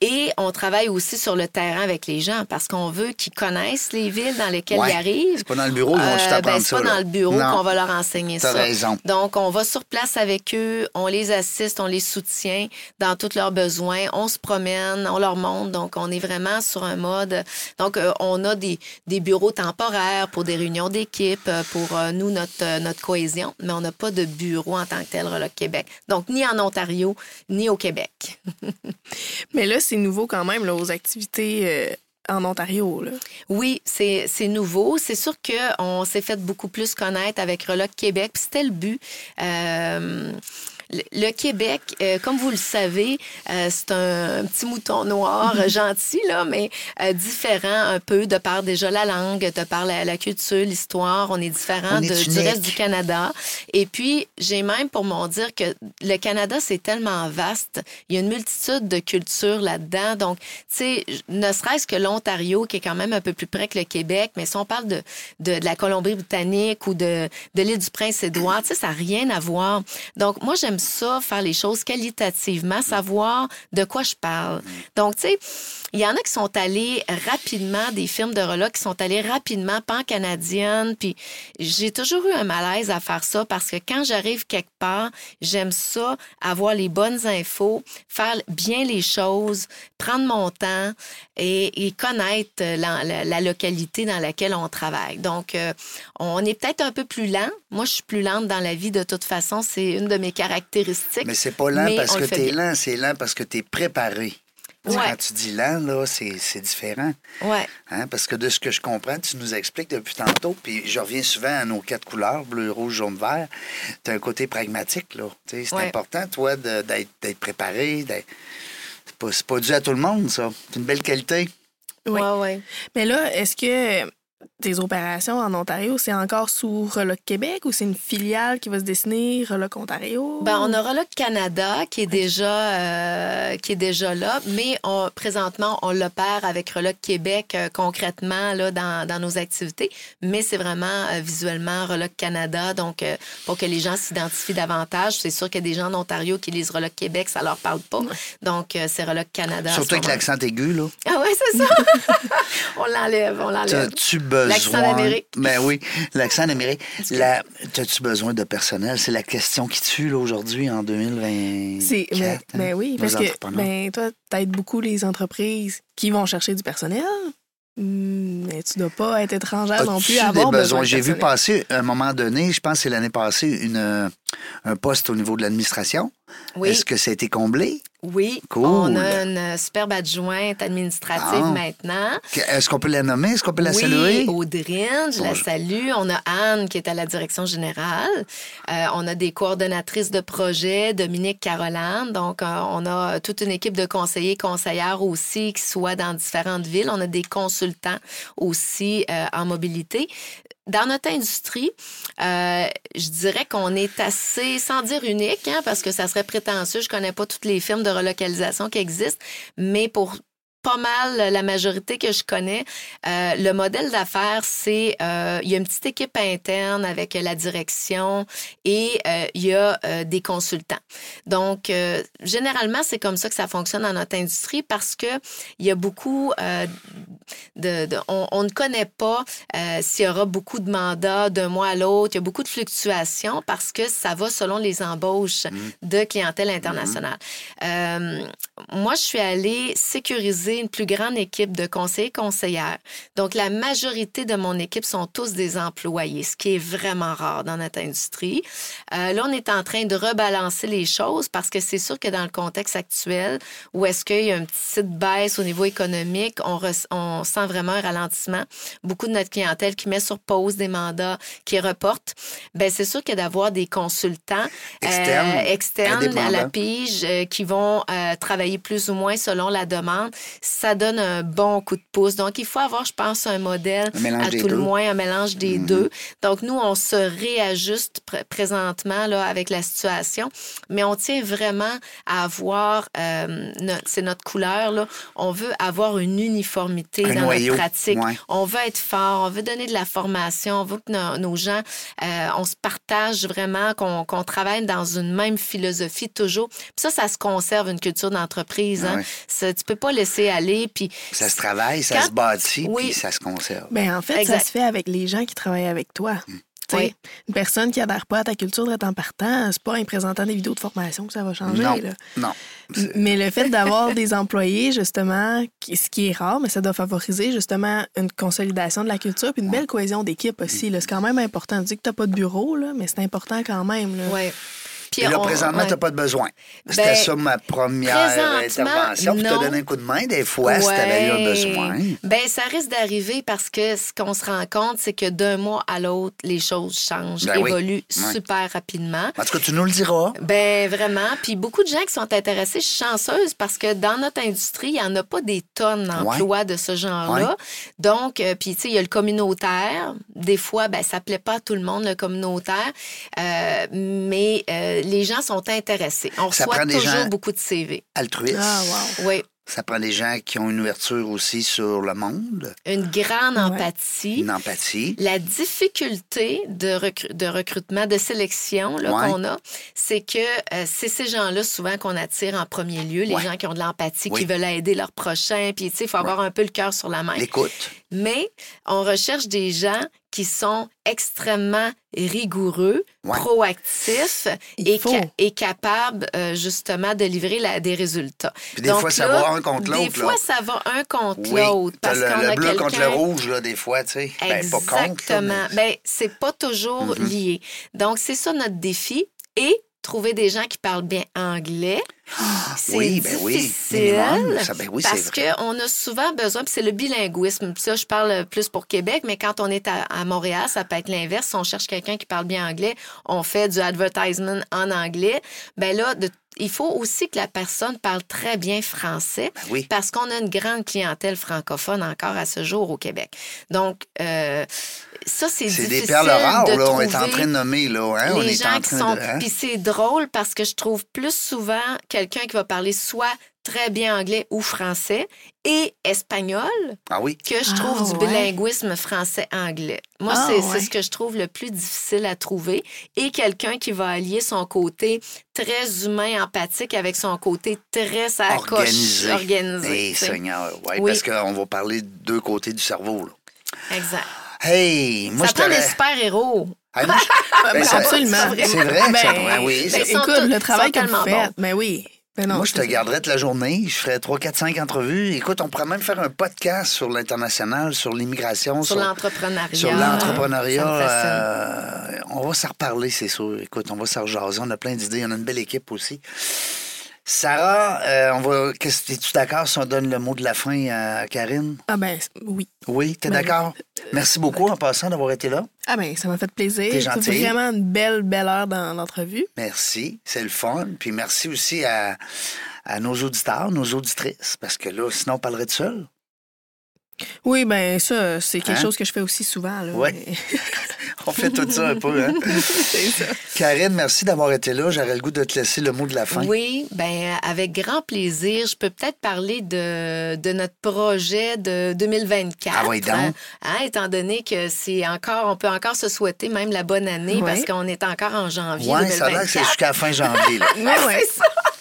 Speaker 4: Et on travaille aussi sur le terrain avec les gens parce qu'on veut qu'ils connaissent les villes dans lesquelles
Speaker 2: Ouais.
Speaker 4: ils arrivent.
Speaker 2: C'est pas dans le bureau, ils vont juste
Speaker 4: Euh,
Speaker 2: apprendre
Speaker 4: ben,
Speaker 2: ça,
Speaker 4: pas
Speaker 2: là.
Speaker 4: dans le bureau qu'on va leur enseigner
Speaker 2: T'as
Speaker 4: ça.
Speaker 2: raison.
Speaker 4: Donc, on va sur place avec eux, on les assiste, on les soutient dans tous leurs besoins, on se promène, on leur montre. Donc, on est vraiment sur un mode. Donc, euh, on a des, des bureaux temporaires pour des réunions d'équipe, euh, pour euh, nous, notre, euh, notre cohésion, mais on n'a pas de bureau en tant que tel, Reloc Québec. Donc, ni en Ontario, ni au Québec.
Speaker 3: Mais là, c'est nouveau quand même, là, aux activités euh, en Ontario.
Speaker 4: Oui, c'est c'est nouveau. C'est sûr qu'on s'est fait beaucoup plus connaître avec Reloc Québec. C'était le but. Euh, le- Québec, euh, comme vous le savez, euh, c'est un, petit mouton noir gentil, là, mais euh, différent un peu de par déjà la langue, de par la, la culture, l'histoire. On est différent
Speaker 2: On est
Speaker 4: de- du reste du Canada. Et puis, j'ai même pour m'en dire que le Canada, c'est tellement vaste. Il y a une multitude de cultures là-dedans. Donc, tu sais, ne serait-ce que l'Ontario, qui est quand même un peu plus près que le Québec, mais si on parle de, de, de la Colombie-Britannique ou de, de l'île du Prince-Édouard, tu sais, ça n'a rien à voir. Donc, moi, j'aime ça, faire les choses qualitativement, savoir de quoi je parle. Donc, tu sais, il y en a qui sont allés rapidement, des firmes de reloc qui sont allés rapidement, pan-canadienne, puis j'ai toujours eu un malaise à faire ça parce que quand j'arrive quelque part, j'aime ça, avoir les bonnes infos, faire bien les choses, prendre mon temps et, connaître la, la, localité dans laquelle on travaille. Donc, euh, on est peut-être un peu plus lent. Moi, je suis plus lente dans la vie de toute façon. C'est une de mes caractéristiques.
Speaker 2: Mais c'est pas lent parce que tu es lent, c'est lent parce que tu es préparé.
Speaker 4: Ouais.
Speaker 2: Quand tu dis lent, là, c'est différent.
Speaker 4: Ouais.
Speaker 2: Hein? Parce que de ce que je comprends, tu nous expliques depuis tantôt, puis je reviens souvent à nos quatre couleurs, bleu, rouge, jaune, vert. Tu as un côté pragmatique, là. C'est important, toi, d'être préparé. C'est pas, pas dû à tout le monde, ça. C'est une belle qualité.
Speaker 3: Oui.
Speaker 4: Ouais, ouais.
Speaker 3: Mais là, est-ce que tes opérations en Ontario, c'est encore sous Reloc Québec ou c'est une filiale qui va se dessiner Reloc Ontario?
Speaker 4: Ben, on a Reloc Canada qui est déjà, euh, qui est déjà là, mais on, présentement, on l'opère avec Reloc Québec euh, concrètement là, dans, dans, nos activités, mais c'est vraiment euh, visuellement Reloc Canada, donc pour que les gens s'identifient davantage. C'est sûr qu'il y a des gens en Ontario qui lisent Reloc Québec, ça leur parle pas. Donc, c'est Reloc Canada.
Speaker 2: Surtout avec l'accent aigu, là.
Speaker 4: Ah ouais, c'est ça. on l'enlève, on l'enlève.
Speaker 2: Tu L'accent d'Amérique. Ben oui, l'accent d'Amérique. La... As-tu besoin de personnel? C'est la question qui tue aujourd'hui en 2020.
Speaker 3: C'est, ben, ben, oui, parce que ben, toi, t'aides beaucoup les entreprises qui vont chercher du personnel. Hmm, mais tu ne dois pas être étrangère non plus à avoir besoin.
Speaker 2: J'ai vu passer, à un moment donné, je pense que c'est l'année passée, une, un poste au niveau de l'administration.
Speaker 4: Oui.
Speaker 2: Est-ce que ça a été comblé?
Speaker 4: Oui. On a une superbe adjointe administrative ah. maintenant.
Speaker 2: Est-ce qu'on peut la nommer? Est-ce qu'on peut la
Speaker 4: oui,
Speaker 2: saluer?
Speaker 4: Audrine, je la salue. On a Anne qui est à la direction générale. Euh, on a des coordonnatrices de projet, Dominique Caroline. Donc, euh, on a toute une équipe de conseillers, conseillères aussi qui soient dans différentes villes. On a des consultants aussi euh, en mobilité dans notre industrie, euh, je dirais qu'on est assez, sans dire unique, hein, parce que ça serait prétentieux, je connais pas toutes les firmes de relocalisation qui existent, mais pour pas mal la majorité que je connais. Euh, le modèle d'affaires, c'est euh, il y a une petite équipe interne avec la direction et euh, il y a euh, des consultants. Donc euh, généralement, c'est comme ça que ça fonctionne dans notre industrie parce que il y a beaucoup de, de on, on, ne connaît pas s'il y aura beaucoup de mandats d'un mois à l'autre. Il y a beaucoup de fluctuations parce que ça va selon les embauches mmh. de clientèle internationale. Mmh. moi, je suis allée sécuriser une plus grande équipe de conseillers conseillères. Donc, la majorité de mon équipe sont tous des employés, ce qui est vraiment rare dans notre industrie. Euh, là, on est en train de rebalancer les choses parce que c'est sûr que dans le contexte actuel, où est-ce qu'il y a une petite baisse au niveau économique, on, on sent vraiment un ralentissement. Beaucoup de notre clientèle qui met sur pause des mandats, qui reporte. Ben c'est sûr que d'avoir des consultants
Speaker 2: externes,
Speaker 4: euh, externes à la pige euh, qui vont travailler plus ou moins selon la demande, ça donne un bon coup de pouce. Donc, il faut avoir, je pense, un modèle, à tout le moins, un mélange des mm-hmm. deux. Donc, nous, on se réajuste présentement là, avec la situation, mais on tient vraiment à avoir, euh, c'est notre couleur, là, on veut avoir une uniformité dans notre pratique. On veut être fort, on veut donner de la formation, on veut que nos, gens, euh, on se partage vraiment, qu'on travaille dans une même philosophie toujours. Puis ça, ça se conserve, une culture d'entreprise. Hein? Tu peux pas laisser aller. Puis
Speaker 2: ça se travaille, ça se bâtit, puis ça se conserve.
Speaker 3: Bien, en fait, ça se fait avec les gens qui travaillent avec toi. Hmm. Une personne qui n'adhère pas à ta culture de temps partant, c'est pas en présentant des vidéos de formation que ça va changer.
Speaker 2: Non,
Speaker 3: là.
Speaker 2: non.
Speaker 3: Mais le fait d'avoir des employés, justement, ce qui est rare, mais ça doit favoriser justement une consolidation de la culture puis une belle cohésion d'équipe aussi. C'est quand même important. Tu dis que tu n'as pas de bureau, là, mais c'est important quand même.
Speaker 4: Oui.
Speaker 2: Puis là, présentement, tu n'as pas de besoin. C'était ben, ça ma première intervention. Tu as donné un coup de main des fois si tu avais eu un besoin.
Speaker 4: Bien, ça risque d'arriver parce que ce qu'on se rend compte, c'est que d'un mois à l'autre, les choses changent, ben évoluent super rapidement.
Speaker 2: En tout cas, tu nous le diras.
Speaker 4: Ben vraiment. Puis beaucoup de gens qui sont intéressés, je suis chanceuse parce que dans notre industrie, il n'y en a pas des tonnes d'emplois de ce genre-là. Donc, euh, puis tu sais, il y a le communautaire. Des fois, ben, ça ne plaît pas à tout le monde, le communautaire. Euh, mais euh, les gens sont intéressés. On reçoit toujours beaucoup de CV.
Speaker 2: Altruistes.
Speaker 3: Ah,
Speaker 4: wow. Oui.
Speaker 2: Ça prend des gens qui ont une ouverture aussi sur le monde,
Speaker 4: Une grande
Speaker 3: Ouais.
Speaker 4: empathie.
Speaker 2: une empathie.
Speaker 4: La difficulté de, recru- de recrutement, de sélection là,
Speaker 2: Ouais.
Speaker 4: qu'on a, c'est que euh, c'est ces gens-là souvent qu'on attire en premier lieu, les
Speaker 2: Ouais.
Speaker 4: gens qui ont de l'empathie,
Speaker 2: Oui.
Speaker 4: qui veulent aider leurs prochains, puis tu sais, il faut avoir un peu le cœur sur la main.
Speaker 2: L'écoute.
Speaker 4: Mais on recherche des gens qui sont extrêmement rigoureux,
Speaker 2: Ouais.
Speaker 4: proactifs et, ca- et capables euh, justement de livrer la- des résultats.
Speaker 2: Puis des
Speaker 4: Donc
Speaker 2: fois, ça va un contre
Speaker 4: Des
Speaker 2: l'autre. là.
Speaker 4: fois, ça va un contre
Speaker 2: Oui,
Speaker 4: l'autre. Parce
Speaker 2: le, le
Speaker 4: a
Speaker 2: bleu contre le rouge, là, des fois, tu sais. Ben, pas contre. là,
Speaker 4: Exactement.
Speaker 2: mais-
Speaker 4: Ben, c'est pas toujours
Speaker 2: Mhm.
Speaker 4: lié. Donc, c'est ça notre défi. Et trouver des gens qui parlent bien anglais. c'est
Speaker 2: oui, ben oui.
Speaker 4: difficile.
Speaker 2: minimum. Ça, ben oui,
Speaker 4: Parce qu'on a souvent besoin, c'est le bilinguisme. Ça, je parle plus pour Québec, mais quand on est à, à Montréal, ça peut être l'inverse. Si on cherche quelqu'un qui parle bien anglais, on fait du advertisement en anglais. Ben là, de- il faut aussi que la personne parle très bien français
Speaker 2: Ben oui.
Speaker 4: parce qu'on a une grande clientèle francophone encore à ce jour au Québec. Donc, euh, ça, c'est
Speaker 2: C'est
Speaker 4: difficile
Speaker 2: des perles rares,
Speaker 4: de
Speaker 2: là. On est en
Speaker 4: trouver
Speaker 2: train de nommer, là. Hein? on
Speaker 4: les
Speaker 2: est
Speaker 4: gens
Speaker 2: en
Speaker 4: qui
Speaker 2: train
Speaker 4: sont...
Speaker 2: de. hein?
Speaker 4: Puis c'est drôle parce que je trouve plus souvent quelqu'un qui va parler soit très bien anglais ou français et espagnol
Speaker 2: Ah oui.
Speaker 4: que je
Speaker 3: Ah,
Speaker 4: trouve du
Speaker 3: ouais.
Speaker 4: bilinguisme français-anglais. Moi,
Speaker 3: Ah,
Speaker 4: c'est c'est
Speaker 3: ouais.
Speaker 4: ce que je trouve le plus difficile à trouver. Et quelqu'un qui va allier son côté très humain, empathique avec son côté très ça coche,
Speaker 2: Organisé.
Speaker 4: organisé.
Speaker 2: Eh. Seigneur, ouais,
Speaker 4: Oui.
Speaker 2: parce qu'on va parler de deux côtés du cerveau, là.
Speaker 4: Exact.
Speaker 2: Hey, moi,
Speaker 4: ça
Speaker 2: je
Speaker 4: prend des super-héros.
Speaker 2: Hey, moi, je- Ben, ça-
Speaker 3: absolument.
Speaker 2: C'est vrai,
Speaker 3: Ben,
Speaker 2: ça pourrait, oui.
Speaker 3: ben,
Speaker 2: ça-
Speaker 3: écoute, le travail que vous faites, ben oui. Ben non,
Speaker 2: Moi, je te garderais toute la journée. Je ferais 3, 4, 5 entrevues. Écoute, on pourrait même faire un podcast sur l'international, sur l'immigration,
Speaker 4: Sur l'entrepreneuriat.
Speaker 2: sur l'entrepreneuriat. Euh, on va s'en reparler, c'est sûr. Écoute, on va s'en rejaser. On a plein d'idées. On a une belle équipe aussi. Sarah, euh, on va. Es-tu d'accord si on donne le mot de la fin à Karine?
Speaker 3: Ah ben oui.
Speaker 2: Oui, t'es
Speaker 3: Ben,
Speaker 2: d'accord? Merci beaucoup en passant d'avoir été là.
Speaker 3: Ah ben ça m'a fait plaisir.
Speaker 2: T'es
Speaker 3: C'est
Speaker 2: gentille.
Speaker 3: vraiment une belle, belle heure dans l'entrevue.
Speaker 2: Merci, c'est le fun. Puis merci aussi à, à nos auditeurs, nos auditrices, parce que là, sinon, on parlerait de seul.
Speaker 3: Oui, ben ça, c'est quelque
Speaker 2: Hein?
Speaker 3: chose que je fais aussi souvent. Là,
Speaker 2: Ouais.
Speaker 3: mais-
Speaker 2: On fait tout ça un peu, hein?
Speaker 3: c'est ça.
Speaker 2: Karine, merci d'avoir été là. J'aurais le goût de te laisser le mot de la fin.
Speaker 4: Oui, ben avec grand plaisir. Je peux peut-être parler de, de notre projet de 2024.
Speaker 2: Ah oui, donc.
Speaker 4: hein, hein, étant donné que c'est encore, on peut encore se souhaiter même la bonne année parce qu'on est encore en janvier
Speaker 2: Ouais, ça a l'air
Speaker 4: 2024.
Speaker 2: que c'est jusqu'à fin janvier. là.
Speaker 3: Ouais, ouais.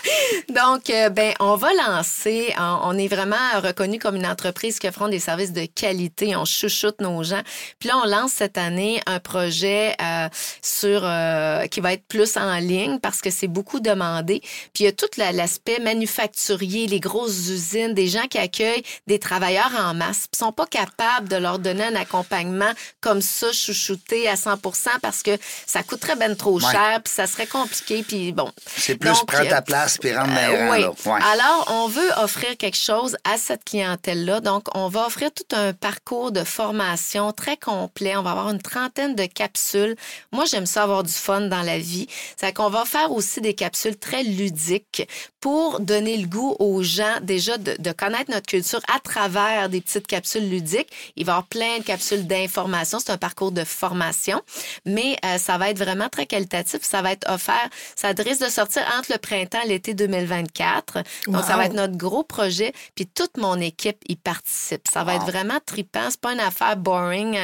Speaker 4: Donc, euh, ben, on va lancer. On, on est vraiment reconnu comme une entreprise qui offre des services de qualité. On chouchoute nos gens. Puis là, on lance cette année un projet euh, sur euh, qui va être plus en ligne parce que c'est beaucoup demandé. Puis il y a tout la- l'aspect manufacturier, les grosses usines, des gens qui accueillent des travailleurs en masse, puis sont pas capables de leur donner un accompagnement comme ça, chouchouté à 100 parce que ça coûterait ben trop cher, puis ça serait compliqué, puis bon.
Speaker 2: C'est plus
Speaker 4: Donc,
Speaker 2: prends ta
Speaker 4: euh,
Speaker 2: place
Speaker 4: euh, oui.
Speaker 2: Ouais.
Speaker 4: Alors, on veut offrir quelque chose à cette clientèle-là. Donc, on va offrir tout un parcours de formation très complet. On va avoir une trentaine de capsules. Moi, j'aime ça avoir du fun dans la vie. C'est qu'on va faire aussi des capsules très ludiques pour donner le goût aux gens déjà de, de connaître notre culture à travers des petites capsules ludiques. Il va y avoir plein de capsules d'information. C'est un parcours de formation, mais euh, ça va être vraiment très qualitatif. Ça va être offert. Ça risque de sortir entre le printemps et l'été 2024. Donc, ça va être notre gros projet. Puis toute mon équipe y participe. Ça va
Speaker 2: Wow.
Speaker 4: être vraiment trippant. C'est pas une affaire boring.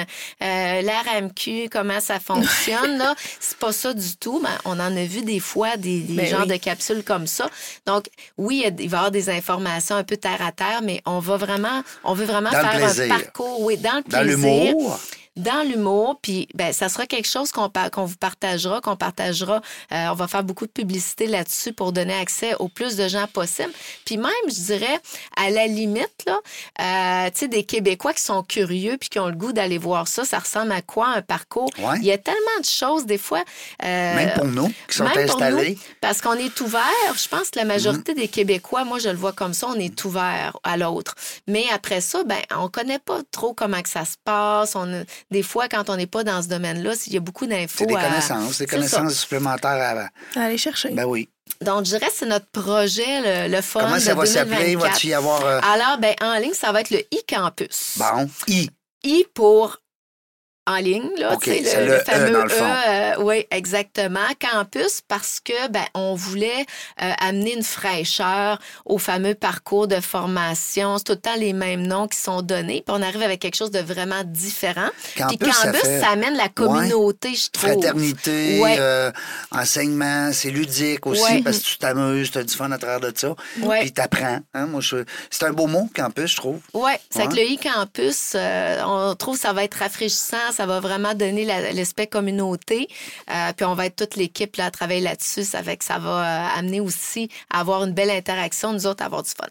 Speaker 4: Euh, L'RMQ, comment ça fonctionne, là, c'est pas ça du tout. Mais on en a vu des fois des, des
Speaker 3: Ben
Speaker 4: genres
Speaker 3: oui.
Speaker 4: de capsules comme ça. Donc, oui, il va y avoir des informations un peu terre à terre, mais on va vraiment, on veut vraiment
Speaker 2: Dans
Speaker 4: faire un parcours, oui, dans le
Speaker 2: Dans
Speaker 4: plaisir
Speaker 2: l'humour,
Speaker 4: dans l'humour, puis ben, ça sera quelque chose qu'on qu'on vous partagera, qu'on partagera. Euh, on va faire beaucoup de publicité là-dessus pour donner accès au plus de gens possible. Puis même, je dirais, à la limite, là, euh, tu sais, des Québécois qui sont curieux puis qui ont le goût d'aller voir ça, ça ressemble à quoi un parcours?
Speaker 2: Ouais.
Speaker 4: Il y a tellement de choses, des fois. euh,
Speaker 2: même pour nous qui sont
Speaker 4: même pour
Speaker 2: installés.
Speaker 4: nous, parce qu'on est ouvert. Je pense que la majorité
Speaker 2: Mhm.
Speaker 4: des Québécois, moi, je le vois comme ça, on est ouvert à l'autre. Mais après ça, ben, on connaît pas trop comment que ça se passe. On, des fois, quand on n'est pas dans ce domaine-là, il y a beaucoup d'infos.
Speaker 2: C'est des
Speaker 4: à-
Speaker 2: connaissances, des connaissances supplémentaires à.
Speaker 3: Allez chercher.
Speaker 2: Ben oui.
Speaker 4: Donc, je dirais que c'est notre projet, le, le fun
Speaker 2: Comment
Speaker 4: de
Speaker 2: ça va s'appeler?
Speaker 4: 2024.
Speaker 2: Va-tu y avoir. euh,
Speaker 4: Alors, ben, en ligne, ça va être le e-campus.
Speaker 2: Bon, I.
Speaker 4: I pour en ligne, là, tu le,
Speaker 2: le
Speaker 4: le
Speaker 2: E
Speaker 4: fameux euh, oui, exactement. Campus, parce que ben, on voulait euh, amener une fraîcheur au fameux parcours de formation. C'est tout le temps les mêmes noms qui sont donnés, puis on arrive avec quelque chose de vraiment différent.
Speaker 2: Campus,
Speaker 4: puis
Speaker 2: ça
Speaker 4: campus,
Speaker 2: fait-
Speaker 4: ça, amène la communauté, je trouve.
Speaker 2: Fraternité,
Speaker 4: Ouais.
Speaker 2: euh, enseignement, c'est ludique aussi
Speaker 4: Ouais.
Speaker 2: parce que tu t'amuses, tu as du fun à travers de ça. Puis t'apprends. Hein? Moi, je... C'est un beau mot, campus, je trouve.
Speaker 4: Oui, c'est que le e-campus, euh, on trouve que ça va être rafraîchissant, ça va vraiment donner la- l'aspect communauté. Euh, puis on va être toute l'équipe là, à travailler là-dessus. Ça fait que ça va euh, amener aussi à avoir une belle interaction, nous autres, à avoir du fun.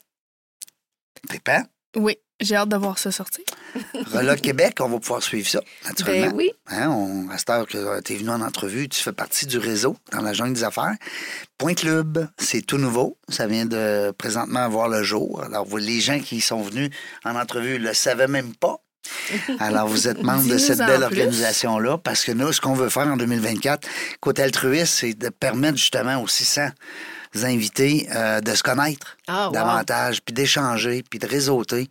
Speaker 2: Trippant.
Speaker 3: Oui, j'ai hâte de voir ça sortir.
Speaker 2: Reloc Québec, on va pouvoir suivre ça, naturellement.
Speaker 4: Ben oui.
Speaker 2: Hein, on, à cette heure que tu es venu en entrevue, tu fais partie du réseau dans la jungle des affaires. Point Club, c'est tout nouveau. Ça vient de présentement voir le jour. Alors, vous, les gens qui sont venus en entrevue ne le savaient même pas. Alors, vous êtes membre de cette belle organisation-là parce que nous, ce qu'on veut faire en 2024, côté altruiste, c'est de permettre justement aux 600 invités euh, de se connaître
Speaker 4: Ah, wow.
Speaker 2: davantage, puis d'échanger, puis de réseauter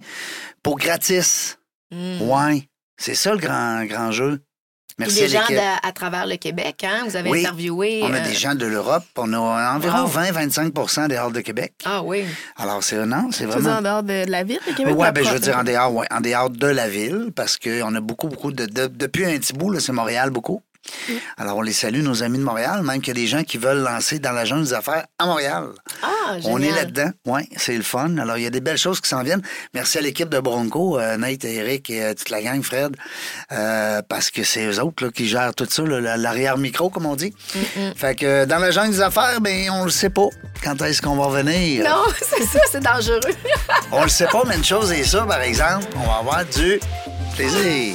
Speaker 2: pour gratis.
Speaker 4: Mm.
Speaker 2: Ouais, c'est ça le grand, grand jeu. Merci
Speaker 4: des gens de- à travers le Québec, hein? Vous avez
Speaker 2: Oui,
Speaker 4: interviewé.
Speaker 2: On a
Speaker 4: euh,
Speaker 2: des gens de l'Europe. On a environ
Speaker 4: Wow.
Speaker 2: 20-25% des halls de Québec.
Speaker 4: Ah oui.
Speaker 2: Alors, c'est non, c'est vraiment.
Speaker 3: en dehors de la ville de Québec?
Speaker 2: Oui, ben, je veux dire en dehors, ouais, en dehors de la ville, parce qu'on a beaucoup, beaucoup de, de- Depuis un petit bout, c'est Montréal beaucoup. Alors, on les salue, nos amis de Montréal, même qu'il y a des gens qui veulent lancer dans la jungle des affaires à Montréal.
Speaker 4: Ah,
Speaker 2: On est là-dedans. Oui, c'est le fun. Alors, il y a des belles choses qui s'en viennent. Merci à l'équipe de Bronco, euh, Nate, Eric et euh, toute la gang, Fred, euh, parce que c'est eux autres là, qui gèrent tout ça, l'arrière-micro, comme on dit. Fait que dans la jungle des affaires, ben, on le sait pas. Quand est-ce qu'on va revenir?
Speaker 4: Non, c'est ça, c'est dangereux.
Speaker 2: On le sait pas, mais une chose est ça, par exemple, on va avoir du plaisir.